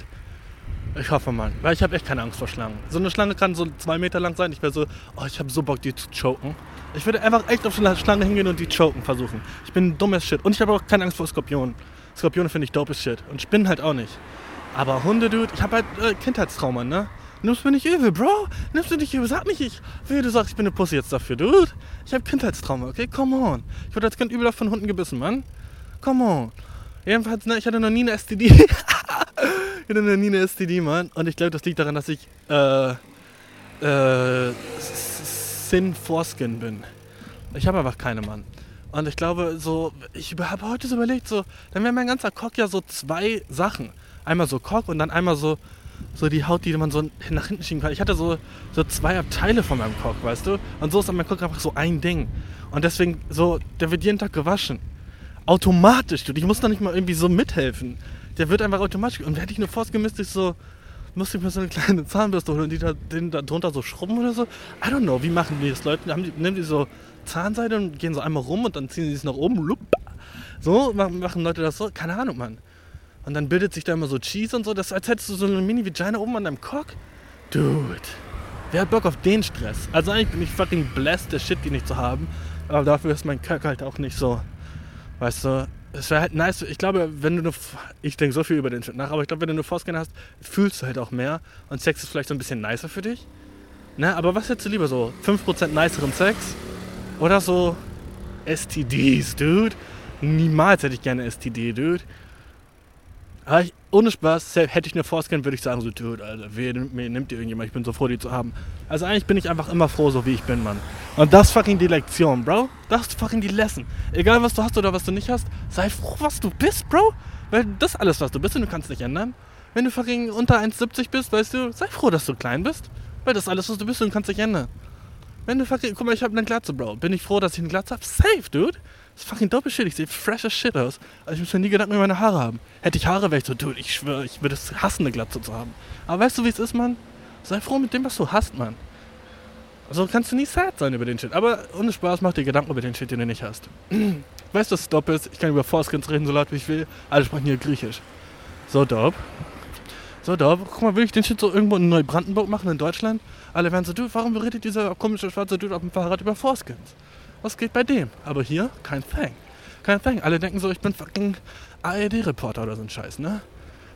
Ich hoffe mal, weil ich habe echt keine Angst vor Schlangen. So eine Schlange kann so zwei Meter lang sein. Ich wäre so, oh, ich habe so Bock, die zu choken. Ich würde einfach echt auf eine Schlange hingehen und die choken versuchen. Ich bin ein dummes Shit. Und ich habe auch keine Angst vor Skorpionen. Skorpione finde ich dopes Shit. Und Spinnen halt auch nicht. Aber Hunde, Dude, ich habe halt äh, Kindheitstrauma, ne? Nimmst mir nicht übel, Bro. Nimmst du nicht übel. Sag nicht, ich, wie du sagst, ich bin eine Pussy jetzt dafür, Dude. Ich habe Kindheitstrauma, okay? Come on. Ich wurde als Kind übel von Hunden gebissen, Mann. Come on. Jedenfalls, ne, ich hatte noch nie eine STD. <laughs> ich hatte noch nie STD, Mann. Und ich glaube, das liegt daran, dass ich äh, äh, Sin Foreskin bin. Ich habe einfach keine, Mann. Und ich glaube, so, ich habe heute so überlegt, so, dann wäre mein ganzer Cock ja so zwei Sachen. Einmal so Cock und dann einmal so, so die Haut, die man so nach hinten schieben kann. Ich hatte so, so zwei Abteile von meinem Cock, weißt du? Und so ist dann mein Cock einfach so ein Ding. Und deswegen, so, der wird jeden Tag gewaschen. Automatisch, du. Ich muss da nicht mal irgendwie so mithelfen der wird einfach automatisch. Und hätte ich eine Force gemisst, ich so, musste ich mir so eine kleine Zahnbürste holen und die da, den da drunter so schrubben oder so. I don't know, wie machen die das Leute? Haben die, nehmen die so Zahnseide und gehen so einmal rum und dann ziehen sie es nach oben. So machen Leute das so. Keine Ahnung, Mann. Und dann bildet sich da immer so Cheese und so. Das als hättest du so eine Mini-Vagina oben an deinem Cock. Dude. Wer hat Bock auf den Stress? Also eigentlich bin ich fucking blessed, der Shit, die nicht zu haben. Aber dafür ist mein Cock halt auch nicht so. Weißt du, es wäre halt nice, ich glaube, wenn du eine, ich denke so viel über den Shit nach, aber ich glaube, wenn du eine Foreskin hast, fühlst du halt auch mehr und Sex ist vielleicht so ein bisschen nicer für dich. Ne, aber was hättest du lieber so? 5% niceren Sex oder so STDs, dude? Niemals hätte ich gerne STD, dude. Aber ich, ohne Spaß, hätte ich eine Foreskin, würde ich sagen, so, dude, Alter, wer nimmt dir irgendjemand? Ich bin so froh, die zu haben. Also eigentlich bin ich einfach immer froh, so wie ich bin, Mann. Und das ist fucking die Lektion, Bro. Das ist fucking die Lesson. Egal, was du hast oder was du nicht hast, sei froh, was du bist, Bro. Weil das ist alles, was du bist und du kannst nicht ändern. Wenn du fucking unter 1,70 bist, weißt du, sei froh, dass du klein bist. Weil das ist alles, was du bist und du kannst nicht ändern. Wenn du fucking, guck mal, ich habe eine Glatze, Bro. Bin ich froh, dass ich eine Glatze habe? Safe, dude. Das ist fucking. Ich sehe fresh as shit aus. Also ich muss mir nie Gedanken über meine Haare haben. Hätte ich Haare, wäre ich so, dude, ich schwöre, ich würde es hassen, eine Glatze zu haben. Aber weißt du, wie es ist, Mann? Sei froh mit dem, was du hast, Mann. Also kannst du nie sad sein über den Shit. Aber ohne Spaß mach dir Gedanken über den Shit, den du nicht hast. <clears throat> weißt du, was dope ist? Ich kann über Forskins reden, so laut wie ich will. Alle sprechen hier Griechisch. So dope. So dope. Guck mal, will ich den Shit so irgendwo in Neubrandenburg machen, in Deutschland? Alle werden so, du, warum redet dieser komische schwarze Dude auf dem Fahrrad über Forskins? Was geht bei dem? Aber hier kein Thing. Kein Thing. Alle denken so, ich bin fucking ARD-Reporter oder so ein Scheiß, ne?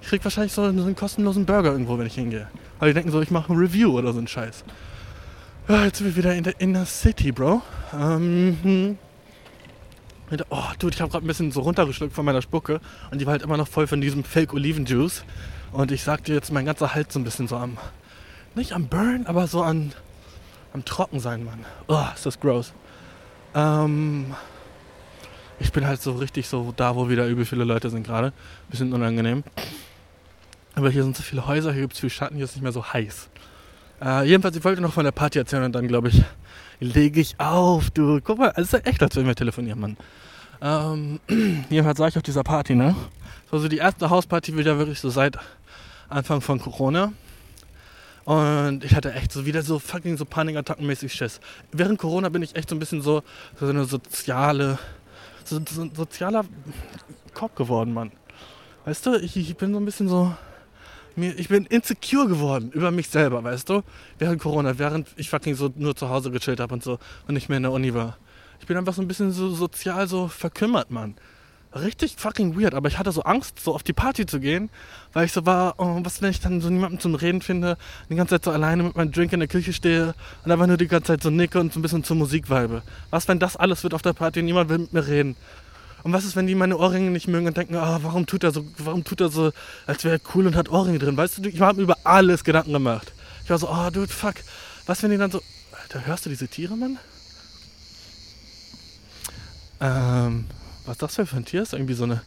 Ich krieg wahrscheinlich so einen, kostenlosen Burger irgendwo, wenn ich hingehe. Weil die denken so, ich mache ein Review oder so ein Scheiß. Ja, jetzt sind wir wieder in der Inner City, Bro. Ähm, hm. Oh, Dude, ich habe gerade ein bisschen so runtergeschluckt von meiner Spucke und die war halt immer noch voll von diesem Fake Olivenjuice. Und ich sag dir jetzt, mein ganzer Hals so ein bisschen so am, nicht am Burn, aber so an, am Trockensein, Mann. Oh, ist das gross. Ähm, ich bin halt so richtig so da, wo wieder übel viele Leute sind gerade. Bisschen unangenehm. Aber hier sind so viele Häuser, hier gibt es viel Schatten, hier ist nicht mehr so heiß. Äh, jedenfalls, ich wollte noch von der Party erzählen und dann, glaube ich, lege ich auf, du. Guck mal, es ist echt, als wenn wir telefonieren, Mann. Ähm, <clears throat> jedenfalls war ich auf dieser Party, ne? Das war so die erste Hausparty wieder wirklich so seit Anfang von Corona. Und ich hatte echt so wieder so fucking so Panikattackenmäßig Schiss. Während Corona bin ich echt so ein bisschen so, so eine soziale, so, so ein sozialer Kopf geworden, Mann. Weißt du, ich, ich bin so ein bisschen so, mir, ich bin insecure geworden über mich selber, weißt du? Während Corona, während ich fucking so nur zu Hause gechillt habe und so und nicht mehr in der Uni war. Ich bin einfach so ein bisschen so sozial so verkümmert, Mann richtig fucking weird, aber ich hatte so Angst, so auf die Party zu gehen, weil ich so war, oh, was wenn ich dann so niemanden zum Reden finde, die ganze Zeit so alleine mit meinem Drink in der Küche stehe und einfach nur die ganze Zeit so nicke und so ein bisschen zur Musik weibe. Was wenn das alles wird auf der Party und niemand will mit mir reden? Und was ist, wenn die meine Ohrringe nicht mögen und denken, ah, warum tut er so, warum tut er so, als wäre er cool und hat Ohrringe drin? Weißt du, ich habe mir über alles Gedanken gemacht. Ich war so, oh, dude, fuck. Was, wenn die dann so, Alter, hörst du diese Tiere, Mann? Ähm, was ist das für ein Tier? Ist irgendwie so eine,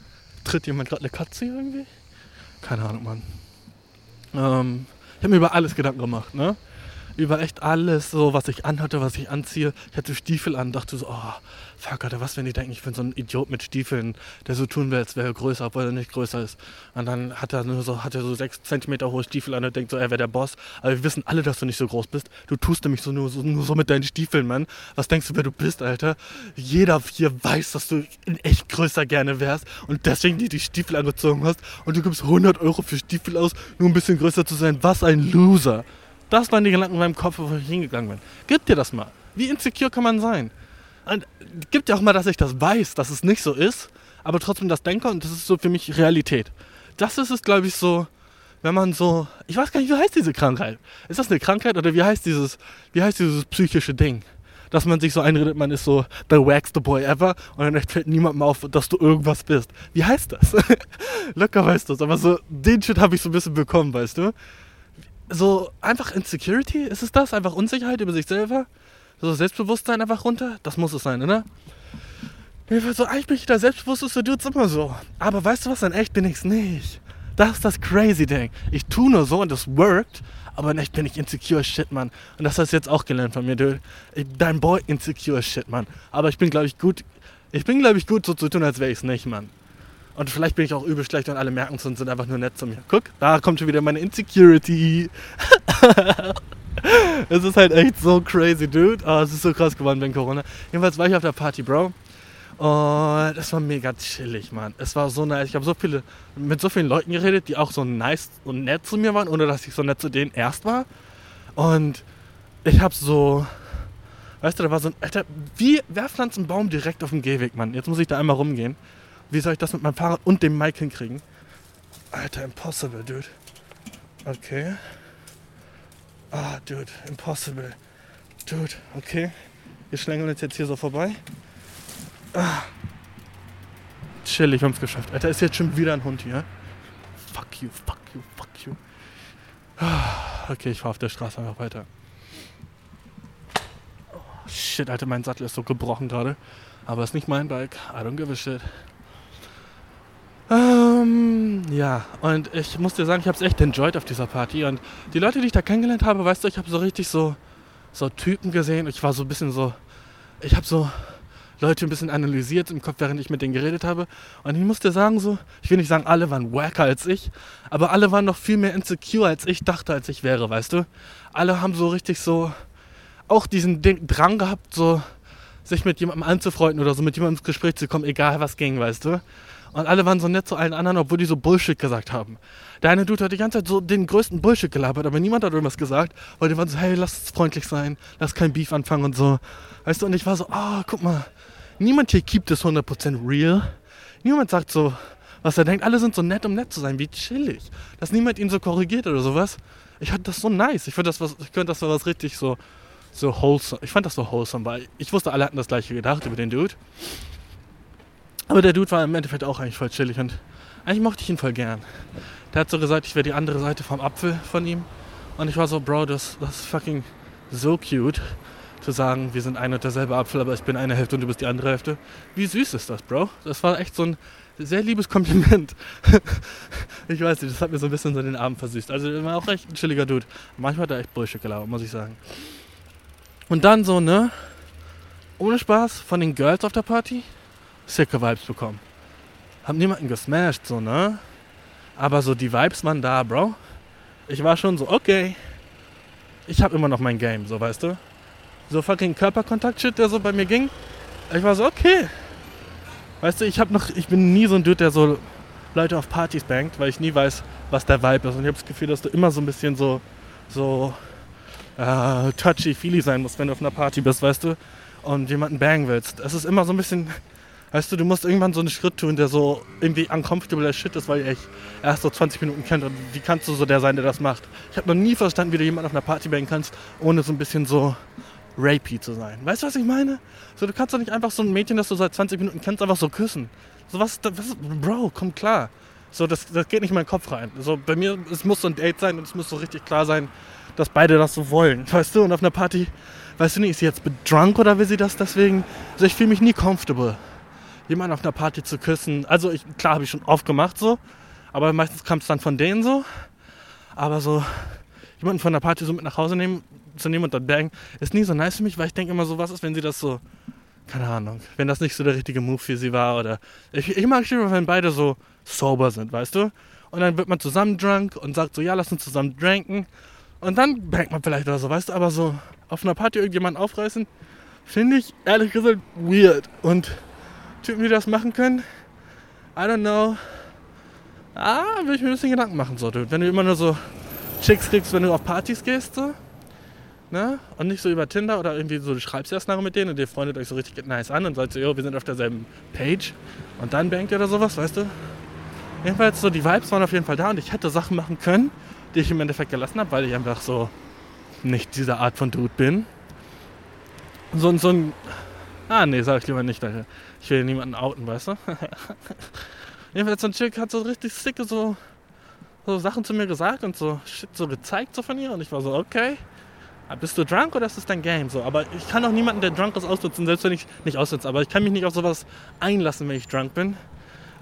tritt jemand gerade eine Katze irgendwie? Keine Ahnung, Mann. Ähm, ich habe mir über alles Gedanken gemacht, ne? über echt alles, so was ich anhatte, was ich anziehe. Ich hatte Stiefel an, dachte so, oh, fuck, Alter, was, wenn die denken, ich bin so ein Idiot mit Stiefeln, der so tun will, als wäre er größer, obwohl er nicht größer ist. Und dann hat er nur so, hat er so sechs Zentimeter hohe Stiefel an und denkt so, er wäre der Boss. Aber wir wissen alle, dass du nicht so groß bist. Du tust nämlich so nur, so nur so mit deinen Stiefeln, Mann. Was denkst du, wer du bist, Alter? Jeder hier weiß, dass du in echt größer gerne wärst und deswegen dir die Stiefel angezogen hast und du gibst 100 Euro für Stiefel aus, nur ein bisschen größer zu sein. Was ein Loser. Das waren die Gedanken in meinem Kopf, wo ich hingegangen bin. Gib dir das mal. Wie insecure kann man sein? Und gib dir auch mal, dass ich das weiß, dass es nicht so ist, aber trotzdem das denke und das ist so für mich Realität. Das ist es, glaube ich, so, wenn man so, ich weiß gar nicht, wie heißt diese Krankheit? Ist das eine Krankheit oder wie heißt dieses, wie heißt dieses psychische Ding? Dass man sich so einredet, man ist so the wackste boy ever und dann fällt niemandem auf, dass du irgendwas bist. Wie heißt das? <laughs> Locker weißt du es, aber so den Shit habe ich so ein bisschen bekommen, weißt du? so einfach Insecurity? Ist es das? Einfach Unsicherheit über sich selber? So Selbstbewusstsein einfach runter? Das muss es sein, oder? So, eigentlich bin ich der selbstbewussteste Dude immer so. Aber weißt du was, in echt bin ich's nicht. Das ist das crazy Ding. Ich tu nur so und das worked, aber in echt bin ich insecure shit, Mann. Und das hast du jetzt auch gelernt von mir, dude. Dein Boy insecure shit, Mann. Aber ich bin, glaube ich, gut. Ich bin, glaube ich, gut so zu tun, als wäre ich's nicht, Mann. Und vielleicht bin ich auch übel schlecht und alle merken es und sind einfach nur nett zu mir. Guck, da kommt schon wieder meine Insecurity. <laughs> es ist halt echt so crazy, dude. Oh, es ist so krass geworden wegen Corona. Jedenfalls war ich auf der Party, Bro. Und es war mega chillig, Mann. Es war so nice. Ich habe so viele, mit so vielen Leuten geredet, die auch so nice und nett zu mir waren, ohne dass ich so nett zu denen erst war. Und ich habe so, weißt du, da war so ein, Alter, wie, wer pflanzt einen Baum direkt auf dem Gehweg, Mann? Jetzt muss ich da einmal rumgehen. Wie soll ich das mit meinem Fahrrad und dem Mic hinkriegen? Alter, impossible, dude. Okay. Ah, dude, impossible. Dude, okay. Wir schlängeln uns jetzt hier so vorbei. Ah. Chill, ich hab's geschafft. Alter, ist jetzt schon wieder ein Hund hier. Fuck you, fuck you, fuck you. Ah. Okay, ich fahr auf der Straße einfach weiter. Oh, shit, Alter, mein Sattel ist so gebrochen gerade. Aber ist nicht mein Bike. I don't give a shit. Ja, und ich muss dir sagen, ich habe es echt enjoyed auf dieser Party. Und die Leute, die ich da kennengelernt habe, weißt du, ich habe so richtig so, so Typen gesehen. Ich war so ein bisschen so, ich habe so Leute ein bisschen analysiert im Kopf, während ich mit denen geredet habe. Und ich muss dir sagen, so, ich will nicht sagen, alle waren wacker als ich, aber alle waren noch viel mehr insecure, als ich dachte, als ich wäre, weißt du? Alle haben so richtig so auch diesen Drang gehabt, so sich mit jemandem anzufreunden oder so mit jemandem ins Gespräch zu kommen, egal was ging, weißt du? Und alle waren so nett zu allen anderen, obwohl die so Bullshit gesagt haben. Der eine Dude hat die ganze Zeit so den größten Bullshit gelabert, aber niemand hat irgendwas gesagt, weil die waren so, hey, lass uns freundlich sein, lass kein Beef anfangen und so. Weißt du, und ich war so, ah, oh, guck mal, niemand hier keept es 100% real. Niemand sagt so, was er denkt. Alle sind so nett, um nett zu sein, wie chillig. Dass niemand ihn so korrigiert oder sowas. Ich fand das so nice. Ich finde das was, ich könnte das was richtig so, so wholesome. Ich fand das so wholesome, weil ich wusste, alle hatten das gleiche gedacht über den Dude. Aber der Dude war im Endeffekt auch eigentlich voll chillig und eigentlich mochte ich ihn voll gern. Der hat so gesagt, ich wäre die andere Seite vom Apfel von ihm. Und ich war so, Bro, das, das ist fucking so cute, zu sagen, wir sind ein und derselbe Apfel, aber ich bin eine Hälfte und du bist die andere Hälfte. Wie süß ist das, Bro? Das war echt so ein sehr liebes Kompliment. <laughs> ich weiß nicht, das hat mir so ein bisschen so den Abend versüßt. Also, er war auch echt ein chilliger Dude. Manchmal hat er echt Bullshit gelabert, muss ich sagen. Und dann so, ne? Ohne Spaß von den Girls auf der Party sicke Vibes bekommen. Hab niemanden gesmashed, so, ne? Aber so die Vibes waren da, Bro. Ich war schon so, okay. Ich hab immer noch mein Game, so, weißt du? So fucking Körperkontakt-Shit, der so bei mir ging. Ich war so, okay. Weißt du, ich hab noch, ich bin nie so ein Dude, der so Leute auf Partys bangt, weil ich nie weiß, was der Vibe ist. Und ich habe das Gefühl, dass du immer so ein bisschen so, so äh, touchy-feely sein musst, wenn du auf einer Party bist, weißt du? Und jemanden bangen willst. Es ist immer so ein bisschen Weißt du, du musst irgendwann so einen Schritt tun, der so irgendwie uncomfortable as shit ist, weil ihr euch erst so 20 Minuten kennt. Und wie kannst du so der sein, der das macht? Ich habe noch nie verstanden, wie du jemanden auf einer Party bringen kannst, ohne so ein bisschen so rapey zu sein. Weißt du, was ich meine? So, du kannst doch nicht einfach so ein Mädchen, das du seit 20 Minuten kennst, einfach so küssen. So was, was Bro, komm klar. So, das, das geht nicht in meinen Kopf rein. So, bei mir, es muss so ein Date sein und es muss so richtig klar sein, dass beide das so wollen. <laughs> Weißt du, und auf einer Party, weißt du nicht, ist sie jetzt drunk oder will sie das deswegen? Also ich fühle mich nie comfortable, jemanden auf einer Party zu küssen. Also ich, klar, habe ich schon oft gemacht so, aber meistens kam es dann von denen so. Aber so, jemanden von der Party so mit nach Hause nehmen, zu nehmen und dann bang, ist nie so nice für mich, weil ich denke immer so, was ist, wenn sie das so keine Ahnung, wenn das nicht so der richtige Move für sie war oder ich, ich mag es lieber, wenn beide so sober sind, weißt du? Und dann wird man zusammen drunk und sagt so, ja, lass uns zusammen drinken und dann bangt man vielleicht oder so, weißt du? Aber so auf einer Party irgendjemanden aufreißen, finde ich ehrlich gesagt weird und Typen, die das machen können, I don't know. Ah, will ich mir ein bisschen Gedanken machen, so. Wenn du immer nur so Chicks kriegst, wenn du auf Partys gehst, so, Ne? Und nicht so über Tinder oder irgendwie so, du schreibst erst nachher mit denen und ihr freundet euch so richtig nice an und sagt so, jo, wir sind auf derselben Page und dann bangt ihr oder sowas, weißt du? Jedenfalls so, die Vibes waren auf jeden Fall da und ich hätte Sachen machen können, die ich im Endeffekt gelassen habe, weil ich einfach so nicht diese Art von Dude bin. So, so ein. Ah, nee, sag ich lieber nicht, Alter. Ich will niemanden outen, weißt du? <laughs> Jedenfalls so ein Chick hat so richtig sicke so, so Sachen zu mir gesagt und so Shit so gezeigt so von ihr und ich war so, okay. Ah, bist du drunk oder ist das dein Game? So, aber ich kann auch niemanden, der drunk ist, ausnutzen, selbst wenn ich nicht ausnutze. Aber ich kann mich nicht auf sowas einlassen, wenn ich drunk bin.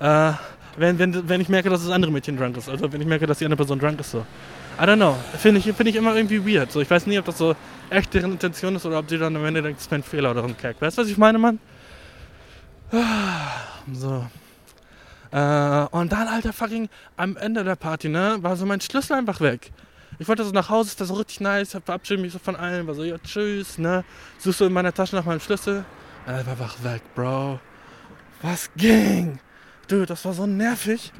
Äh, wenn, wenn, wenn ich merke, dass das andere Mädchen drunk ist. Also wenn ich merke, dass die andere Person drunk ist. So. I don't know. Finde ich, find ich immer irgendwie weird. So, ich weiß nie, ob das so echt deren Intention ist oder ob sie dann am Ende denkt, es wäre ein Fehler oder ein Kack. Weißt du, was ich meine, Mann? So. Äh, und dann, alter, fucking am Ende der Party, ne, war so mein Schlüssel einfach weg. Ich wollte so nach Hause, ist das so richtig nice, verabschiede mich so von allen, war so, ja, tschüss, ne? Suchst so in meiner Tasche nach meinem Schlüssel. Und er war einfach weg, Bro. Was ging? Dude, das war so nervig.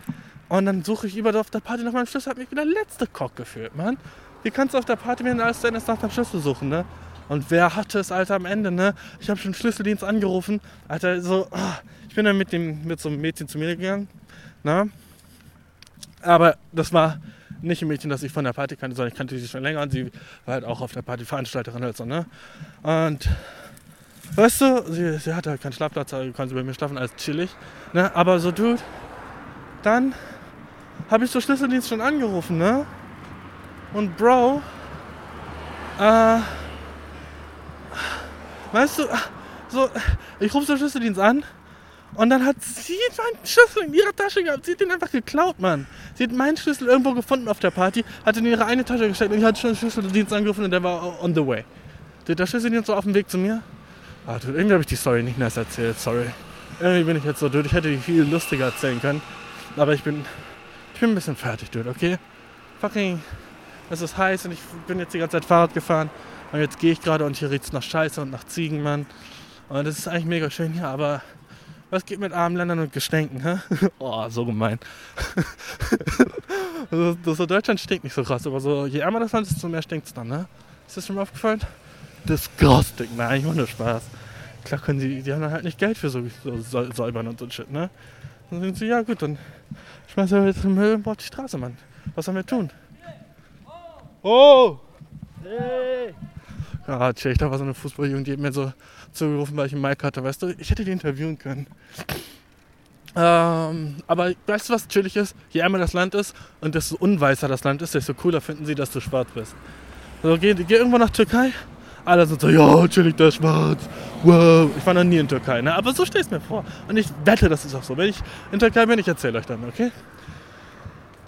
Und dann suche ich über auf der Party nach meinem Schlüssel, hat mich wieder letzte Cock gefühlt, Mann. Wie kannst du auf der Party, wenn alles sein ist, nach deinem Schlüssel suchen, ne? Und wer hatte es, Alter, am Ende, ne? Ich habe schon Schlüsseldienst angerufen. Alter, so, oh, ich bin dann mit, dem, mit so einem Mädchen zu mir gegangen, ne? Aber das war nicht ein Mädchen, das ich von der Party kannte, sondern ich kannte sie schon länger und sie war halt auch auf der Party Veranstalterin halt so, ne? Und weißt du, sie, sie hatte halt keinen Schlafplatz, also konnte sie bei mir schlafen, alles chillig, ne? Aber so, Dude, dann habe ich so Schlüsseldienst schon angerufen, ne? Und Bro, äh, weißt du, so, ich rufe so Schlüsseldienst an und dann hat sie meinen Schlüssel in ihrer Tasche gehabt. Sie hat den einfach geklaut, Mann. Sie hat meinen Schlüssel irgendwo gefunden auf der Party, hat ihn in ihre eine Tasche gesteckt und ich hatte schon Schlüsseldienst angerufen und der war on the way. Der Schlüsseldienst so auf dem Weg zu mir. Ah, dude, irgendwie habe ich die Story nicht nice erzählt, sorry. Irgendwie bin ich jetzt so, dude, ich hätte die viel lustiger erzählen können. Aber ich bin, ich bin ein bisschen fertig, dude, okay? Fucking, es ist heiß und ich bin jetzt die ganze Zeit Fahrrad gefahren. Und jetzt gehe ich gerade und hier riecht es nach Scheiße und nach Ziegen, Mann. Und das ist eigentlich mega schön hier, aber was geht mit armen Ländern und Gestenken? Hä? <laughs> Oh, so gemein. <laughs> also, das, so Deutschland stinkt nicht so krass, aber so, je ärmer das Land ist, desto mehr stinkt es dann, ne? Ist das schon mal aufgefallen? Disgusting. Nein, ich mache nur Spaß. Klar können die, die haben dann halt nicht Geld für so, so säubern und so Shit, ne? Dann sind sie, ja gut, dann schmeißen wir jetzt den Müll auf die Straße, Mann. Was sollen wir tun? Oh! Hey! Ah, tja, ich da war so eine Fußballjugend, die hat mir so zugerufen, weil ich einen Mic hatte, weißt du, ich hätte die interviewen können. Ähm, aber weißt du, was chillig ist? Je ärmer das Land ist und desto unweißer das Land ist, desto cooler finden sie, dass du schwarz bist. Also geh, geh irgendwo nach Türkei, alle sind so, ja, chillig, der ist schwarz, wow. Ich war noch nie in Türkei, ne? aber so stell es mir vor. Und ich wette, das ist auch so. Wenn ich in Türkei bin, ich erzähle euch dann, okay?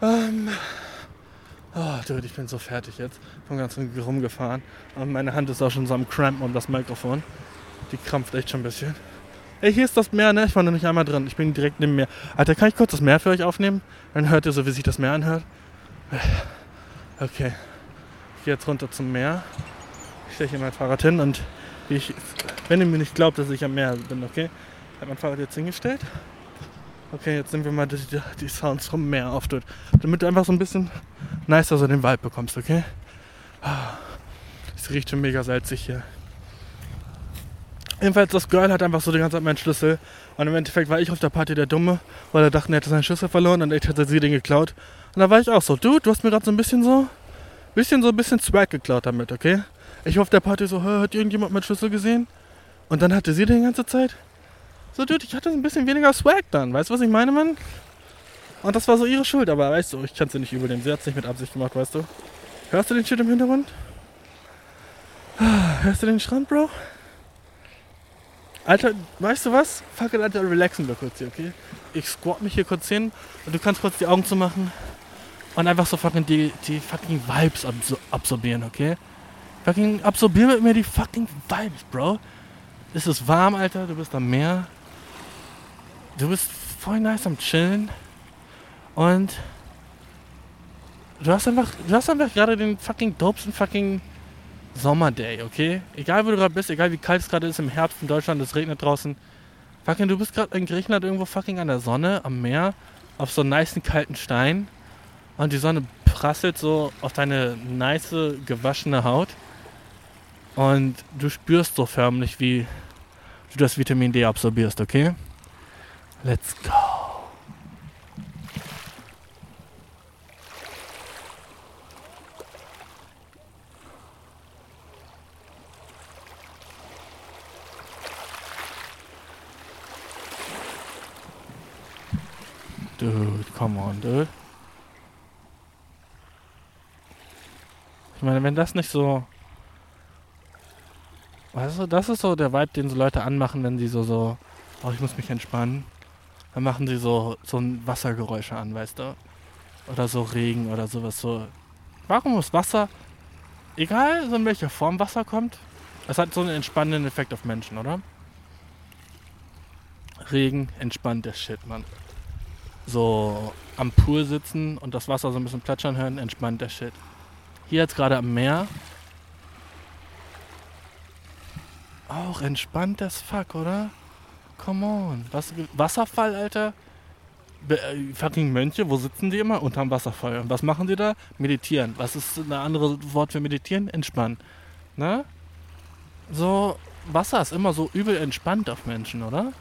Ähm, Oh, dude, ich bin so fertig jetzt. Vom ganzen rumgefahren. Und meine Hand ist auch schon so am Crampen um das Mikrofon. Die krampft echt schon ein bisschen. Ey, hier ist das Meer, ne? Ich war noch nicht einmal drin. Ich bin direkt neben Meer. Alter, kann ich kurz das Meer für euch aufnehmen? Dann hört ihr so, wie sich das Meer anhört. Okay. Ich gehe jetzt runter zum Meer. Ich stelle hier mein Fahrrad hin und ich, wenn ihr mir nicht glaubt, dass ich am Meer bin, okay? Ich habe mein Fahrrad jetzt hingestellt. Okay, jetzt nehmen wir mal die, die Sounds vom Meer auf, dude. Damit einfach so ein bisschen nicer so den Vibe bekommst, okay? Es riecht schon mega salzig hier. Jedenfalls, das Girl hat einfach so die ganze Zeit meinen Schlüssel. Und im Endeffekt war ich auf der Party der Dumme, weil er dachte, er hätte seinen Schlüssel verloren und echt hätte sie den geklaut. Und da war ich auch so, Dude, du hast mir gerade so ein bisschen so, bisschen so ein bisschen Swag geklaut damit, okay? Ich war auf der Party so, "Hä, hat irgendjemand meinen Schlüssel gesehen? Und dann hatte sie den ganze Zeit. So, Dude, ich hatte ein bisschen weniger Swag dann. Weißt du, was ich meine, Mann? Und das war so ihre Schuld, aber weißt du, ich kann sie nicht übel nehmen. Sie hat es nicht mit Absicht gemacht, weißt du? Hörst du den Shit im Hintergrund? <sighs> Hörst du den Strand, Bro? Alter, weißt du was? Fuck it, Alter, relaxen wir kurz hier, okay? Ich squat mich hier kurz hin und du kannst kurz die Augen zumachen und einfach so fucking die, die fucking Vibes absor absorbieren, okay? Fucking absorbier mit mir die fucking Vibes, Bro. Es ist warm, Alter, du bist am Meer. Du bist voll nice am Chillen. Und du hast einfach, du hast einfach gerade den fucking dopesten fucking Sommerday, okay? Egal wo du gerade bist, egal wie kalt es gerade ist im Herbst in Deutschland, es regnet draußen. Fucking, du bist gerade in Griechenland irgendwo fucking an der Sonne, am Meer, auf so einem nice kalten Stein. Und die Sonne prasselt so auf deine nice, gewaschene Haut. Und du spürst so förmlich, wie du das Vitamin D absorbierst, okay? Let's go. Dude, come on, dude. Ich meine, wenn das nicht so. Weißt du, das ist so der Vibe, den so Leute anmachen, wenn sie so, so, oh, ich muss mich entspannen. Dann machen sie so, so ein Wassergeräusche an, weißt du? Oder so Regen oder sowas so. Warum muss Wasser, egal so in welcher Form Wasser kommt, es hat so einen entspannenden Effekt auf Menschen, oder? Regen entspannt der Shit, Mann. So am Pool sitzen und das Wasser so ein bisschen plätschern hören, entspannt der Shit. Hier jetzt gerade am Meer. Auch entspannt das Fuck, oder? Come on. Was, Wasserfall, Alter? Be äh, fucking Mönche, wo sitzen die immer? Unterm Wasserfall. Und was machen die da? Meditieren. Was ist ein anderes Wort für meditieren? Entspannen. Ne? So, Wasser ist immer so übel entspannt auf Menschen, oder?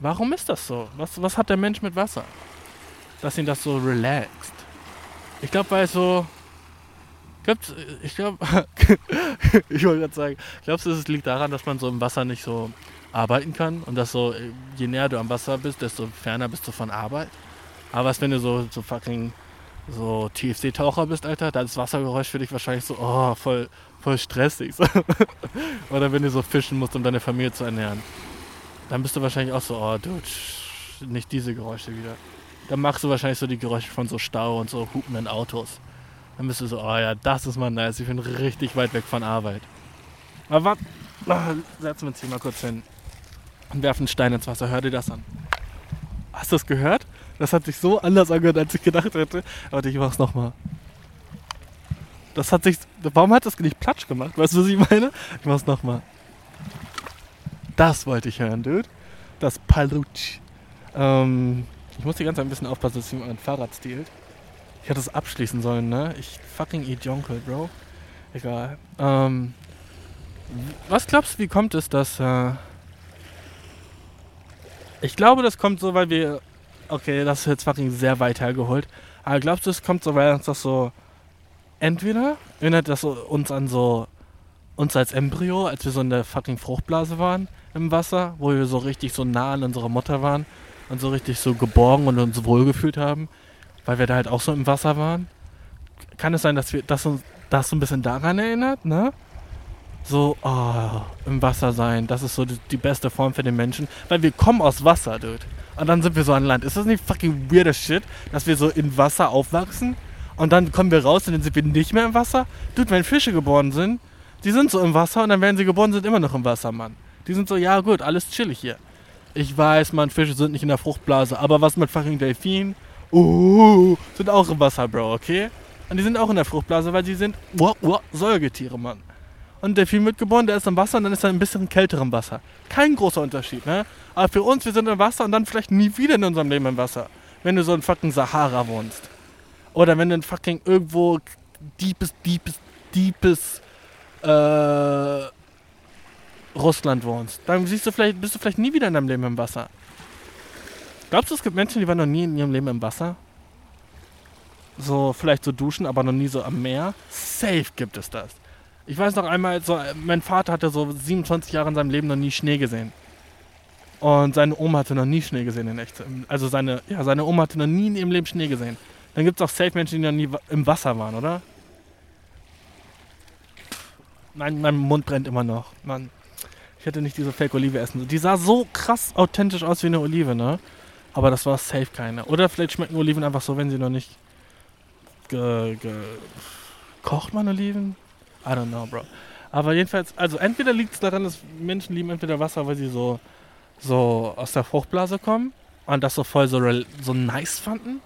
Warum ist das so? Was, was hat der Mensch mit Wasser? Dass ihn das so relaxt. Ich glaube, weil so. Glaubst, ich glaube, <laughs> ich wollte gerade sagen, glaubst du, es liegt daran, dass man so im Wasser nicht so arbeiten kann und dass so, je näher du am Wasser bist, desto ferner bist du von Arbeit? Aber was, wenn du so, so fucking so TFC-Taucher bist, Alter, dann ist Wassergeräusch für dich wahrscheinlich so, oh, voll, voll stressig. <laughs> Oder wenn du so fischen musst, um deine Familie zu ernähren. Dann bist du wahrscheinlich auch so, oh, dude, nicht diese Geräusche wieder. Dann machst du wahrscheinlich so die Geräusche von so Stau und so hupenden Autos. Dann bist du so, oh ja, das ist mal nice. Ich bin richtig weit weg von Arbeit. Aber warte, oh, setzen wir uns hier mal kurz hin und werfen einen Stein ins Wasser. Hör dir das an. Hast du das gehört? Das hat sich so anders angehört, als ich gedacht hätte. Aber ich mach's nochmal. Das hat sich. Warum hat das nicht platsch gemacht? Weißt du, was ich meine? Ich mach's nochmal. Das wollte ich hören, Dude. Das Palutsch. Ähm, ich muss die ganze Zeit ein bisschen aufpassen, dass jemand mein Fahrrad stiehlt. Ich hätte es abschließen sollen, ne? Ich fucking Idionkel, Bro. Egal. Ähm, was glaubst du, wie kommt es, dass. Äh ich glaube, das kommt so, weil wir. Okay, das ist jetzt fucking sehr weit hergeholt. Aber glaubst du, es kommt so, weil uns das so. Entweder erinnert das uns an so. Uns als Embryo, als wir so in der fucking Fruchtblase waren im Wasser, wo wir so richtig so nah an unserer Mutter waren und so richtig so geborgen und uns wohlgefühlt haben, weil wir da halt auch so im Wasser waren. Kann es sein, dass wir das uns das so ein bisschen daran erinnert, ne? So, oh, im Wasser sein, das ist so die, die, beste Form für den Menschen, weil wir kommen aus Wasser, dude. Und dann sind wir so an Land. Ist das nicht fucking weirder Shit, dass wir so in Wasser aufwachsen und dann kommen wir raus und dann sind wir nicht mehr im Wasser? Dude, wenn Fische geboren sind, die sind so im Wasser und dann werden sie geboren, sind immer noch im Wasser, Mann. Die sind so, ja gut, alles chillig hier. Ich weiß, man, Fische sind nicht in der Fruchtblase, aber was mit fucking Delfinen? Uh, sind auch im Wasser, Bro, okay? Und die sind auch in der Fruchtblase, weil sie sind wow, wow, Säugetiere, Mann. Und Delfin wird geboren, der ist im Wasser und dann ist er ein bisschen kälterem Wasser. Kein großer Unterschied, ne? Aber für uns, wir sind im Wasser und dann vielleicht nie wieder in unserem Leben im Wasser. Wenn du so in fucking Sahara wohnst. Oder wenn du in fucking irgendwo deepes, deepes, deepes, äh, Russland wohnst, dann siehst du vielleicht, bist du vielleicht nie wieder in deinem Leben im Wasser. Glaubst du, es gibt Menschen, die waren noch nie in ihrem Leben im Wasser? So, vielleicht so duschen, aber noch nie so am Meer? Safe gibt es das. Ich weiß noch einmal, so, mein Vater hatte so 27 Jahre in seinem Leben noch nie Schnee gesehen. Und seine Oma hatte noch nie Schnee gesehen in echt. Also seine, ja, seine Oma hatte noch nie in ihrem Leben Schnee gesehen. Dann gibt es auch Safe-Menschen, die noch nie im Wasser waren, oder? Nein, mein Mund brennt immer noch. Mann. Ich hätte nicht diese Fake-Olive essen. Die sah so krass authentisch aus wie eine Olive, ne? Aber das war safe keine. Oder vielleicht schmecken Oliven einfach so, wenn sie noch nicht ge, ge kocht man Oliven? I don't know, bro. Aber jedenfalls, also entweder liegt es daran, dass Menschen lieben entweder Wasser, weil sie so, so aus der Fruchtblase kommen und das so voll so, so nice fanden.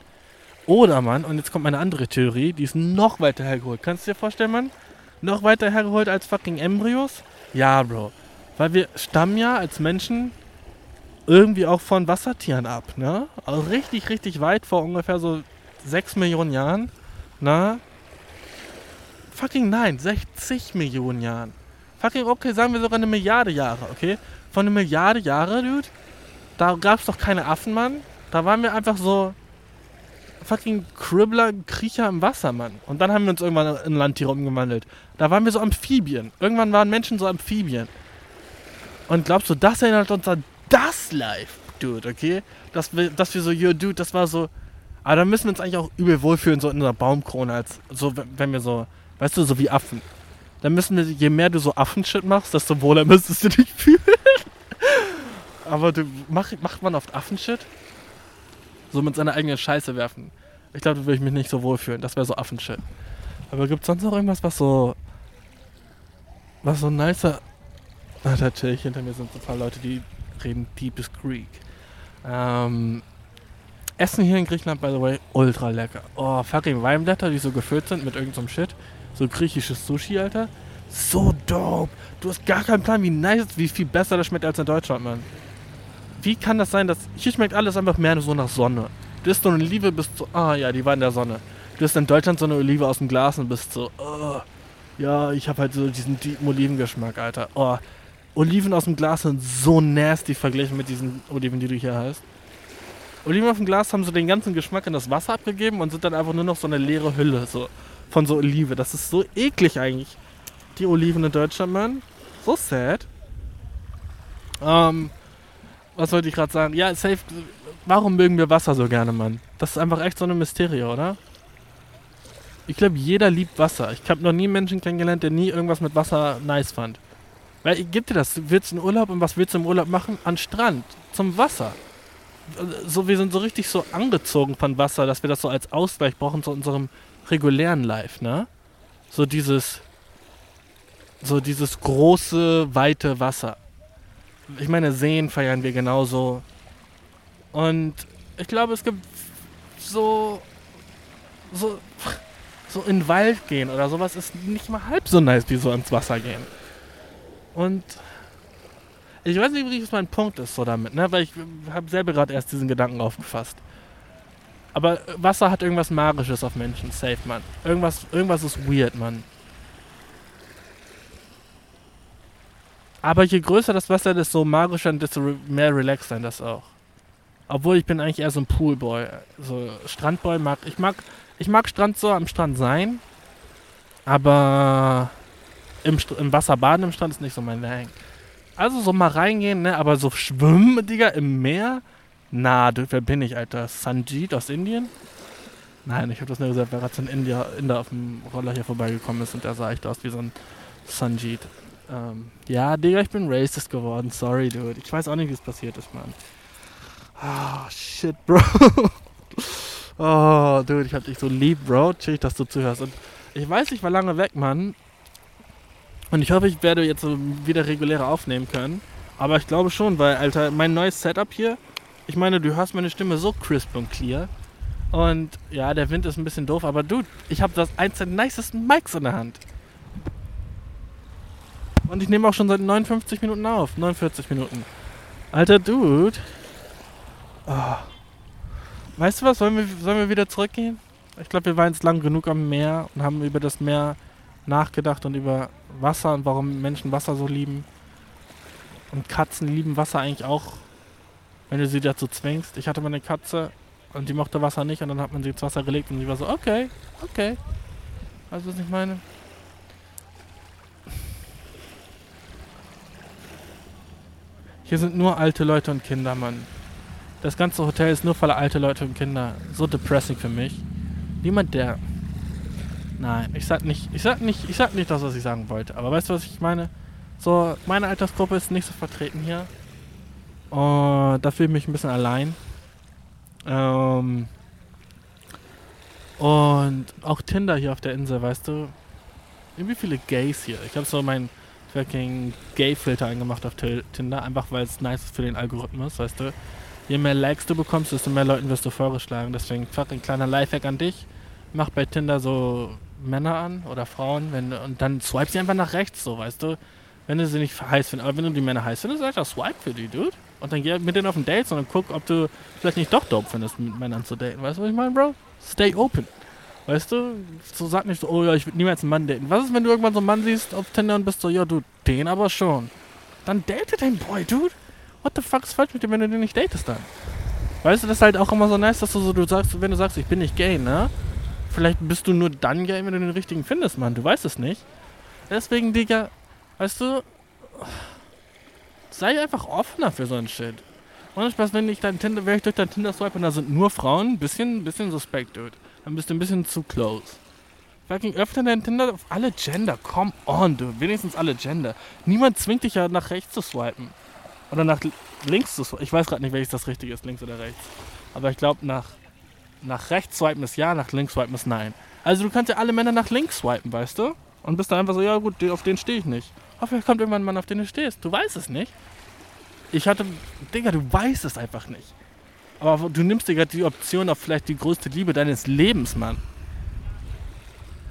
Oder, Mann, und jetzt kommt meine andere Theorie, die ist noch weiter hergeholt. Kannst du dir vorstellen, Mann? Noch weiter hergeholt als fucking Embryos? Ja, Bro. Weil wir stammen ja als Menschen irgendwie auch von Wassertieren ab, ne? Also richtig, richtig weit vor ungefähr so 6 Millionen Jahren, ne? Fucking nein, 60 Millionen Jahren. Fucking, okay, sagen wir sogar eine Milliarde Jahre, okay? Von einer Milliarde Jahre, Dude, da gab es doch keine Affen, Mann. Da waren wir einfach so fucking Cribbler, Kriecher im Wasser, Mann. Und dann haben wir uns irgendwann in Landtiere umgewandelt. Da waren wir so Amphibien. Irgendwann waren Menschen so Amphibien. Und glaubst du, das erinnert uns an das Live, Dude, okay? Dass wir, dass wir so, yo, Dude, das war so. Aber da müssen wir uns eigentlich auch übel wohlfühlen, so in einer Baumkrone, als so, wenn wir so, weißt du, so wie Affen. Dann müssen wir, je mehr du so Affenshit machst, desto wohler <laughs> müsstest du dich fühlen. Aber du, mach, macht man oft Affenshit? So mit seiner eigenen Scheiße werfen. Ich glaube, da würde ich mich nicht so wohlfühlen. Das wäre so Affenshit. Aber gibt es sonst noch irgendwas, was so. Was so nicer Ah, natürlich, hinter mir sind so ein paar Leute, die reden Deepest Greek. Ähm, Essen hier in Griechenland, by the way, ultra lecker. Oh, fucking Weinblätter, die so gefüllt sind mit irgendeinem so Shit. So griechisches Sushi, Alter. So dope. Du hast gar keinen Plan, wie nice, wie viel besser das schmeckt als in Deutschland, Mann. Wie kann das sein, dass. Hier schmeckt alles einfach mehr so nach Sonne. Du isst so eine Olive, bist so. Ah, ja, die war in der Sonne. Du isst in Deutschland so eine Olive aus dem Glas und bist so. Oh, ja, ich habe halt so diesen deepen Olivengeschmack, Alter. Oh, Oliven aus dem Glas sind so nasty verglichen mit diesen Oliven, die du hier hast. Oliven aus dem Glas haben so den ganzen Geschmack in das Wasser abgegeben und sind dann einfach nur noch so eine leere Hülle so von so Olive. Das ist so eklig eigentlich. Die Oliven in Deutschland, Mann. So sad. Ähm, was wollte ich gerade sagen? Ja, safe. Warum mögen wir Wasser so gerne, Mann? Das ist einfach echt so eine Mysterie, oder? Ich glaube, jeder liebt Wasser. Ich habe noch nie einen Menschen kennengelernt, der nie irgendwas mit Wasser nice fand. Weil, gibt dir das? Du willst in Urlaub und was willst du im Urlaub machen? An Strand, zum Wasser. So, wir sind so richtig so angezogen von Wasser, dass wir das so als Ausgleich brauchen zu unserem regulären Life, ne? So dieses, so dieses große, weite Wasser. Ich meine, Seen feiern wir genauso. Und ich glaube, es gibt so, so, so in den Wald gehen oder sowas ist nicht mal halb so nice wie so ins Wasser gehen. Und ich weiß nicht, wie mein Punkt ist so damit, ne? Weil ich habe selber gerade erst diesen Gedanken aufgefasst. Aber Wasser hat irgendwas Magisches auf Menschen, safe, Mann. Irgendwas, irgendwas ist weird, Mann. Aber je größer das Wasser, desto magischer und desto mehr relaxed sein das auch. Obwohl ich bin eigentlich eher so ein Poolboy. So Strandboy mag. Ich mag. Ich mag Strand so am Strand sein. Aber im, im Wasser baden im Strand ist nicht so mein Ding. Also so mal reingehen, ne? Aber so schwimmen, Digga, im Meer? Na, wer bin ich, Alter? Sanjeet aus Indien? Nein, ich habe das nur gesagt, weil gerade so ein India, Inder auf dem Roller hier vorbeigekommen ist und der sah echt aus wie so ein Sanjeet. Ähm, ja, Digga, ich bin racist geworden. Sorry, dude. Ich weiß auch nicht, wie es passiert ist, Mann. Ah, oh, shit, <laughs> Bro. oh, dude, ich hab dich so lieb, Bro. Chill, dass du zuhörst. Und ich weiß, ich war lange weg, Mann. Und ich hoffe, ich werde jetzt wieder regulärer aufnehmen können. Aber ich glaube schon, weil, Alter, mein neues Setup hier, ich meine, du hörst meine Stimme so crisp und clear. Und ja, der Wind ist ein bisschen doof, aber du, ich habe das eins der nicesten Mics in der Hand. Und ich nehme auch schon seit 59 Minuten auf. 49 Minuten. Alter Dude. Oh. Weißt du was? Sollen wir, sollen wir wieder zurückgehen? Ich glaube, wir waren jetzt lang genug am Meer und haben über das Meer nachgedacht und über Wasser und warum Menschen Wasser so lieben. Und Katzen lieben Wasser eigentlich auch, wenn du sie dazu zwingst. Ich hatte mal eine Katze und die mochte Wasser nicht und dann hat man sie ins Wasser gelegt und sie war so, okay, okay. Weißt du, was ich meine? Hier sind nur alte Leute und Kinder, Mann. Das ganze Hotel ist nur voller alte Leute und Kinder. So depressing für mich. Niemand, der. Nein, ich sag nicht, ich sag nicht, ich sag nicht das, was ich sagen wollte. Aber weißt du, was ich meine? So, meine Altersgruppe ist nicht so vertreten hier. Und da fühle ich mich ein bisschen allein. Ähm, und auch Tinder hier auf der Insel, weißt du? Wie viele Gays hier? Ich habe so meinen fucking Gay-Filter eingemacht auf Tinder, einfach weil es nice ist für den Algorithmus, weißt du? Je mehr Likes du bekommst, desto mehr Leuten wirst du vorgeschlagen. Deswegen fucking kleiner Lifehack an dich. Mach bei Tinder so Männer an oder Frauen wenn, und dann swipe sie einfach nach rechts, so, weißt du? Wenn du sie nicht heiß findest. Aber wenn du die Männer heiß findest, ich swipe für die, Dude. Und dann geh mit denen auf ein Date und guck, ob du vielleicht nicht doch dope findest, mit Männern zu daten. Weißt du, was ich meine, Bro? Stay open. Weißt du? So sag nicht so, oh ja, ich würde niemals einen Mann daten. Was ist, wenn du irgendwann so einen Mann siehst auf Tinder und bist so, ja, du, den aber schon. Dann date den Boy, Dude. What the fuck ist falsch mit dir, wenn du den nicht datest dann? Weißt du, das ist halt auch immer so nice, dass du so, du sagst, wenn du sagst, ich bin nicht gay, ne? Vielleicht bist du nur dann gay, wenn du den richtigen findest, Mann. Du weißt es nicht. Deswegen, Digga, weißt du, sei einfach offener für so ein Shit. Und Spaß, wenn ich dein Tinder, wäre ich durch dein Tinder swipe und da sind nur Frauen, bisschen, bisschen suspekt, dude. Dann bist du ein bisschen zu close. Fucking öffne dein Tinder auf alle Gender. Come on, dude. Wenigstens alle Gender. Niemand zwingt dich ja nach rechts zu swipen. Oder nach links zu swipen. Ich weiß gerade nicht, welches das richtige ist, links oder rechts. Aber ich glaube, nach, nach rechts swipen ist ja, nach links swipen ist nein. Also du kannst ja alle Männer nach links swipen, weißt du? Und bist dann einfach so, ja gut, auf den stehe ich nicht. Hoffentlich kommt irgendwann ein Mann, auf den du stehst. Du weißt es nicht. Ich hatte, Digga, du weißt es einfach nicht. Aber du nimmst dir gerade die Option auf vielleicht die größte Liebe deines Lebens, Mann.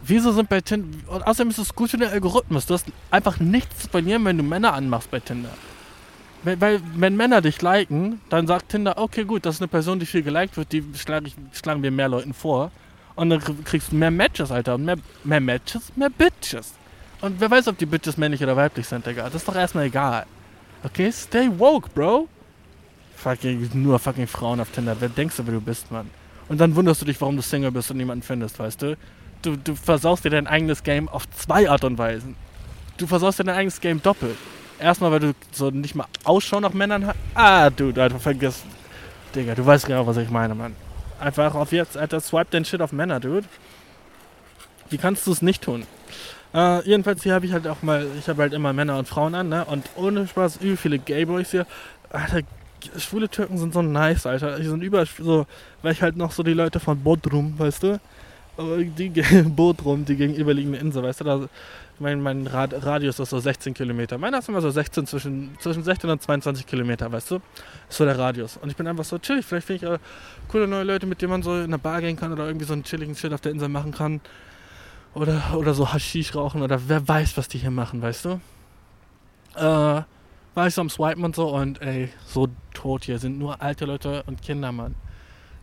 Wieso sind bei Tinder. Und außerdem ist es gut für den Algorithmus. Du hast einfach nichts zu verlieren, wenn du Männer anmachst bei Tinder. Weil, weil, wenn Männer dich liken, dann sagt Tinder, okay, gut, das ist eine Person, die viel geliked wird, die schlage ich, schlagen wir mehr Leuten vor. Und dann kriegst du mehr Matches, Alter. Und mehr, mehr Matches, mehr Bitches. Und wer weiß, ob die Bitches männlich oder weiblich sind, Digga. Das ist doch erstmal egal. Okay, stay woke, Bro. Fucking, nur fucking Frauen auf Tinder. Wer denkst du, wer du bist, Mann? Und dann wunderst du dich, warum du Single bist und niemanden findest, weißt du? Du, du versaust dir dein eigenes Game auf zwei Art und Weisen. Du versaust dir dein eigenes Game doppelt. Erstmal, weil du so nicht mal Ausschau nach Männern hast. Ah, du, Alter, vergiss. Digga, du weißt genau, was ich meine, Mann. Einfach auf jetzt, Alter, swipe den Shit auf Männer, Dude. Wie kannst du es nicht tun? Äh, jedenfalls hier habe ich halt auch mal, ich habe halt immer Männer und Frauen an, ne? Und ohne Spaß übel viele Gayboys hier. Alter, schwule Türken sind so nice, Alter. Die sind überall so, weil ich halt noch so die Leute von Bodrum, weißt du? Die <laughs> Bodrum, die gegenüberliegende Insel, weißt du? Da, mein, mein Rad, Radius ist so 16 Kilometer. Meiner ist immer so 16, zwischen, zwischen 16 und 22 Kilometer, weißt du? Ist so der Radius. Und ich bin einfach so chillig. Vielleicht finde ich äh, coole neue Leute, mit denen man so in eine Bar gehen kann oder irgendwie so einen chilligen Shit auf der Insel machen kann. Oder, oder so Haschisch rauchen oder wer weiß, was die hier machen, weißt du? Äh, war ich so am Swipen und so und ey, so tot hier sind nur alte Leute und Kinder, Mann.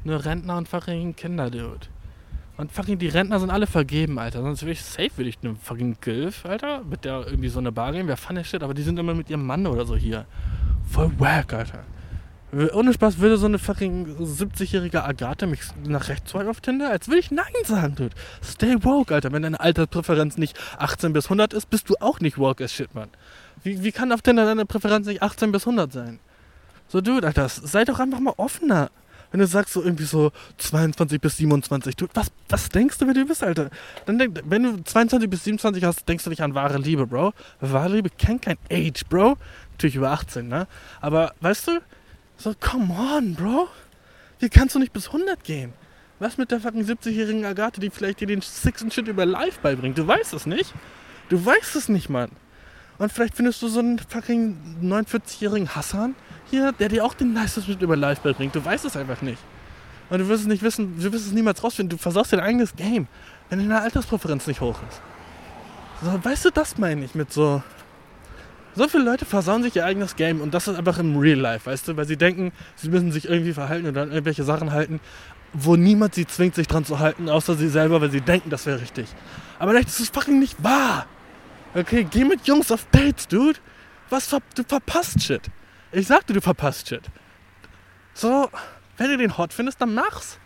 Nur Rentner und fucking Kinder, Dude. Und fucking die Rentner sind alle vergeben, Alter. Sonst würde ich safe, würde ich eine fucking Gilf, Alter, mit der irgendwie so eine Bar gehen. Wer der Shit, aber die sind immer mit ihrem Mann oder so hier. Voll wack, Alter. Ohne Spaß würde so eine fucking 70-jährige Agathe mich nach rechts swipen auf Tinder, als würde ich Nein sagen, Dude. Stay woke, Alter. Wenn deine Alterspräferenz nicht 18 bis 100 ist, bist du auch nicht woke as shit, Mann. Wie, wie kann auf Tinder deine Präferenz nicht 18 bis 100 sein? So, Dude, Alter, sei doch einfach mal offener. Wenn du sagst so irgendwie so 22 bis 27, Dude, was, was denkst du, wer du bist, Alter? Dann denk, wenn du 22 bis 27 hast, denkst du nicht an wahre Liebe, Bro. Wahre Liebe kennt kein Age, Bro. Natürlich über 18, ne? Aber, weißt du, so, come on, Bro. Wie kannst du nicht bis 100 gehen? Was mit der fucking 70-jährigen Agathe, die vielleicht dir den Six and Shit über Life beibringt? Du weißt es nicht. Du weißt es nicht, Mann. Und vielleicht findest du so einen fucking 49-jährigen Hassan hier, der dir auch den nicest Shit über Life beibringt. Du weißt es einfach nicht. Und du wirst es nicht wissen, du wirst es niemals rausfinden. Du versaust dein eigenes Game, wenn deine Alterspräferenz nicht hoch ist. So, weißt du, das meine ich mit so, so viele Leute versauen sich ihr eigenes Game und das ist einfach im Real Life, weißt du? Weil sie denken, sie müssen sich irgendwie verhalten oder an irgendwelche Sachen halten, wo niemand sie zwingt, sich dran zu halten, außer sie selber, weil sie denken, das wäre richtig. Aber vielleicht ist es fucking nicht wahr. Okay, geh mit Jungs auf Dates, dude. Was ver du verpasst Shit. Ich sagte, du verpasst Shit. So, wenn du den hot findest, dann mach's.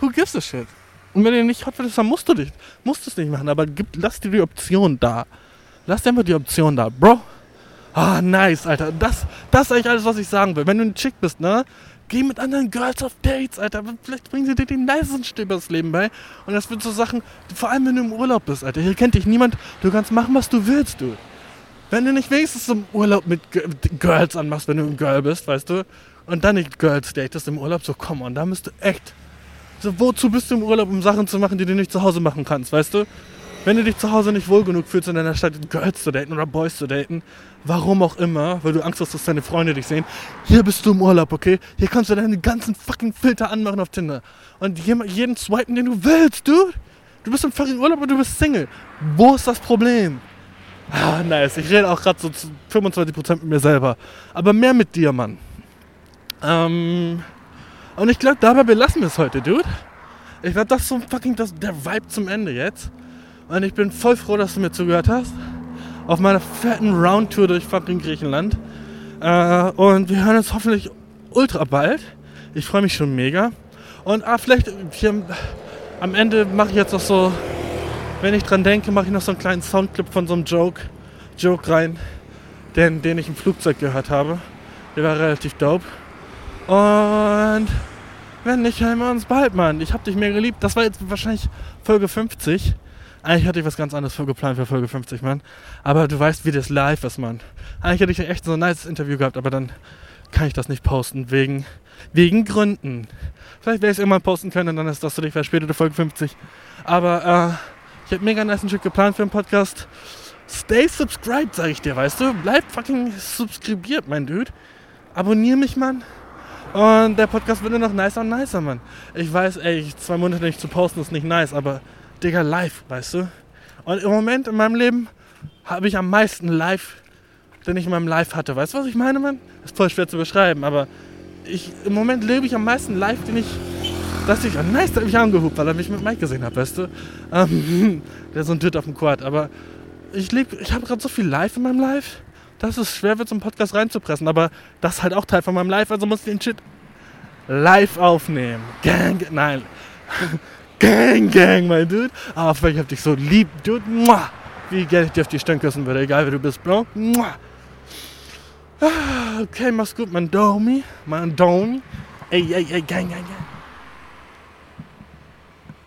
Who gives a shit? Und wenn du den nicht hot findest, dann musst du dich, musst es nicht machen. Aber gib, lass dir die Option da. Lass dir einfach die Option da, Bro. Ah, nice, Alter. Das, das ist eigentlich alles, was ich sagen will. Wenn du ein Chick bist, ne? Geh mit anderen Girls auf Dates, Alter. Vielleicht bringen sie dir den das Leben bei. Und das wird so Sachen, vor allem wenn du im Urlaub bist, Alter. Hier kennt dich niemand. Du kannst machen, was du willst, du. Wenn du nicht wenigstens im Urlaub mit Girls anmachst, wenn du ein Girl bist, weißt du, und dann nicht Girls datest im Urlaub, so komm on, da bist du echt. So, wozu bist du im Urlaub, um Sachen zu machen, die du nicht zu Hause machen kannst, weißt du? Wenn du dich zu Hause nicht wohl genug fühlst, in deiner Stadt Girls zu daten oder Boys zu daten, warum auch immer, weil du Angst hast, dass deine Freunde dich sehen, hier bist du im Urlaub, okay? Hier kannst du deine ganzen fucking Filter anmachen auf Tinder. Und jeden swipen, den du willst, du. Du bist im fucking Urlaub und du bist Single. Wo ist das Problem? Ah, nice. Ich rede auch gerade so zu 25% mit mir selber. Aber mehr mit dir, Mann. Ähm, und ich glaube, dabei belassen wir es heute, Dude. Ich werde das so fucking das, der Vibe zum Ende jetzt. Und ich bin voll froh, dass du mir zugehört hast. Auf meiner fetten Roundtour durch fucking Griechenland. Äh, und wir hören uns hoffentlich ultra bald. Ich freue mich schon mega. Und ah, vielleicht hier am Ende mache ich jetzt noch so wenn ich dran denke, mache ich noch so einen kleinen Soundclip von so einem Joke, Joke rein, den, den ich im Flugzeug gehört habe. Der war relativ dope. Und wenn nicht, hören wir uns bald, Mann. Ich hab dich mehr geliebt. Das war jetzt wahrscheinlich Folge 50. Eigentlich hatte ich was ganz anderes vorgeplant für Folge 50, Mann. Aber du weißt, wie das live ist, Mann. Eigentlich hätte ich echt so ein nice Interview gehabt, aber dann kann ich das nicht posten, wegen, wegen Gründen. Vielleicht werde ich es irgendwann posten können dann ist das so die verspätete Folge 50. Aber, äh, ich habe mega nice Shit geplant für den Podcast. Stay subscribed, sag ich dir, weißt du? Bleib fucking subskribiert, mein Dude. Abonnier mich, Mann. Und der Podcast wird nur noch nicer und nicer, Mann. Ich weiß, ey, zwei Monate nicht zu posten ist nicht nice, aber Digga, live, weißt du? Und im Moment in meinem Leben habe ich am meisten live, den ich in meinem Live hatte. Weißt du, was ich meine, Mann? Ist voll schwer zu beschreiben, aber ich, im Moment lebe ich am meisten live, den ich dachte ich, oh nice, der hat mich angehupt, weil er mich mit Mike gesehen hat, weißt du? Ähm, <laughs> der so ein Dude auf dem Quad. Aber ich, ich habe gerade so viel Live in meinem Live, dass es schwer wird, so einen Podcast reinzupressen. Aber das ist halt auch Teil von meinem Live, also muss ich den Shit live aufnehmen. Gang, nein. <laughs> gang, gang, mein Dude. Aber ich hab dich so lieb, Dude. Muah. Wie gerne ich dir auf die Stirn küssen würde, egal wie du bist, Bro. Muah. Ah, okay, mach's gut, mein Domi. Mein Domi. Ey, ey, ey, gang, gang, gang.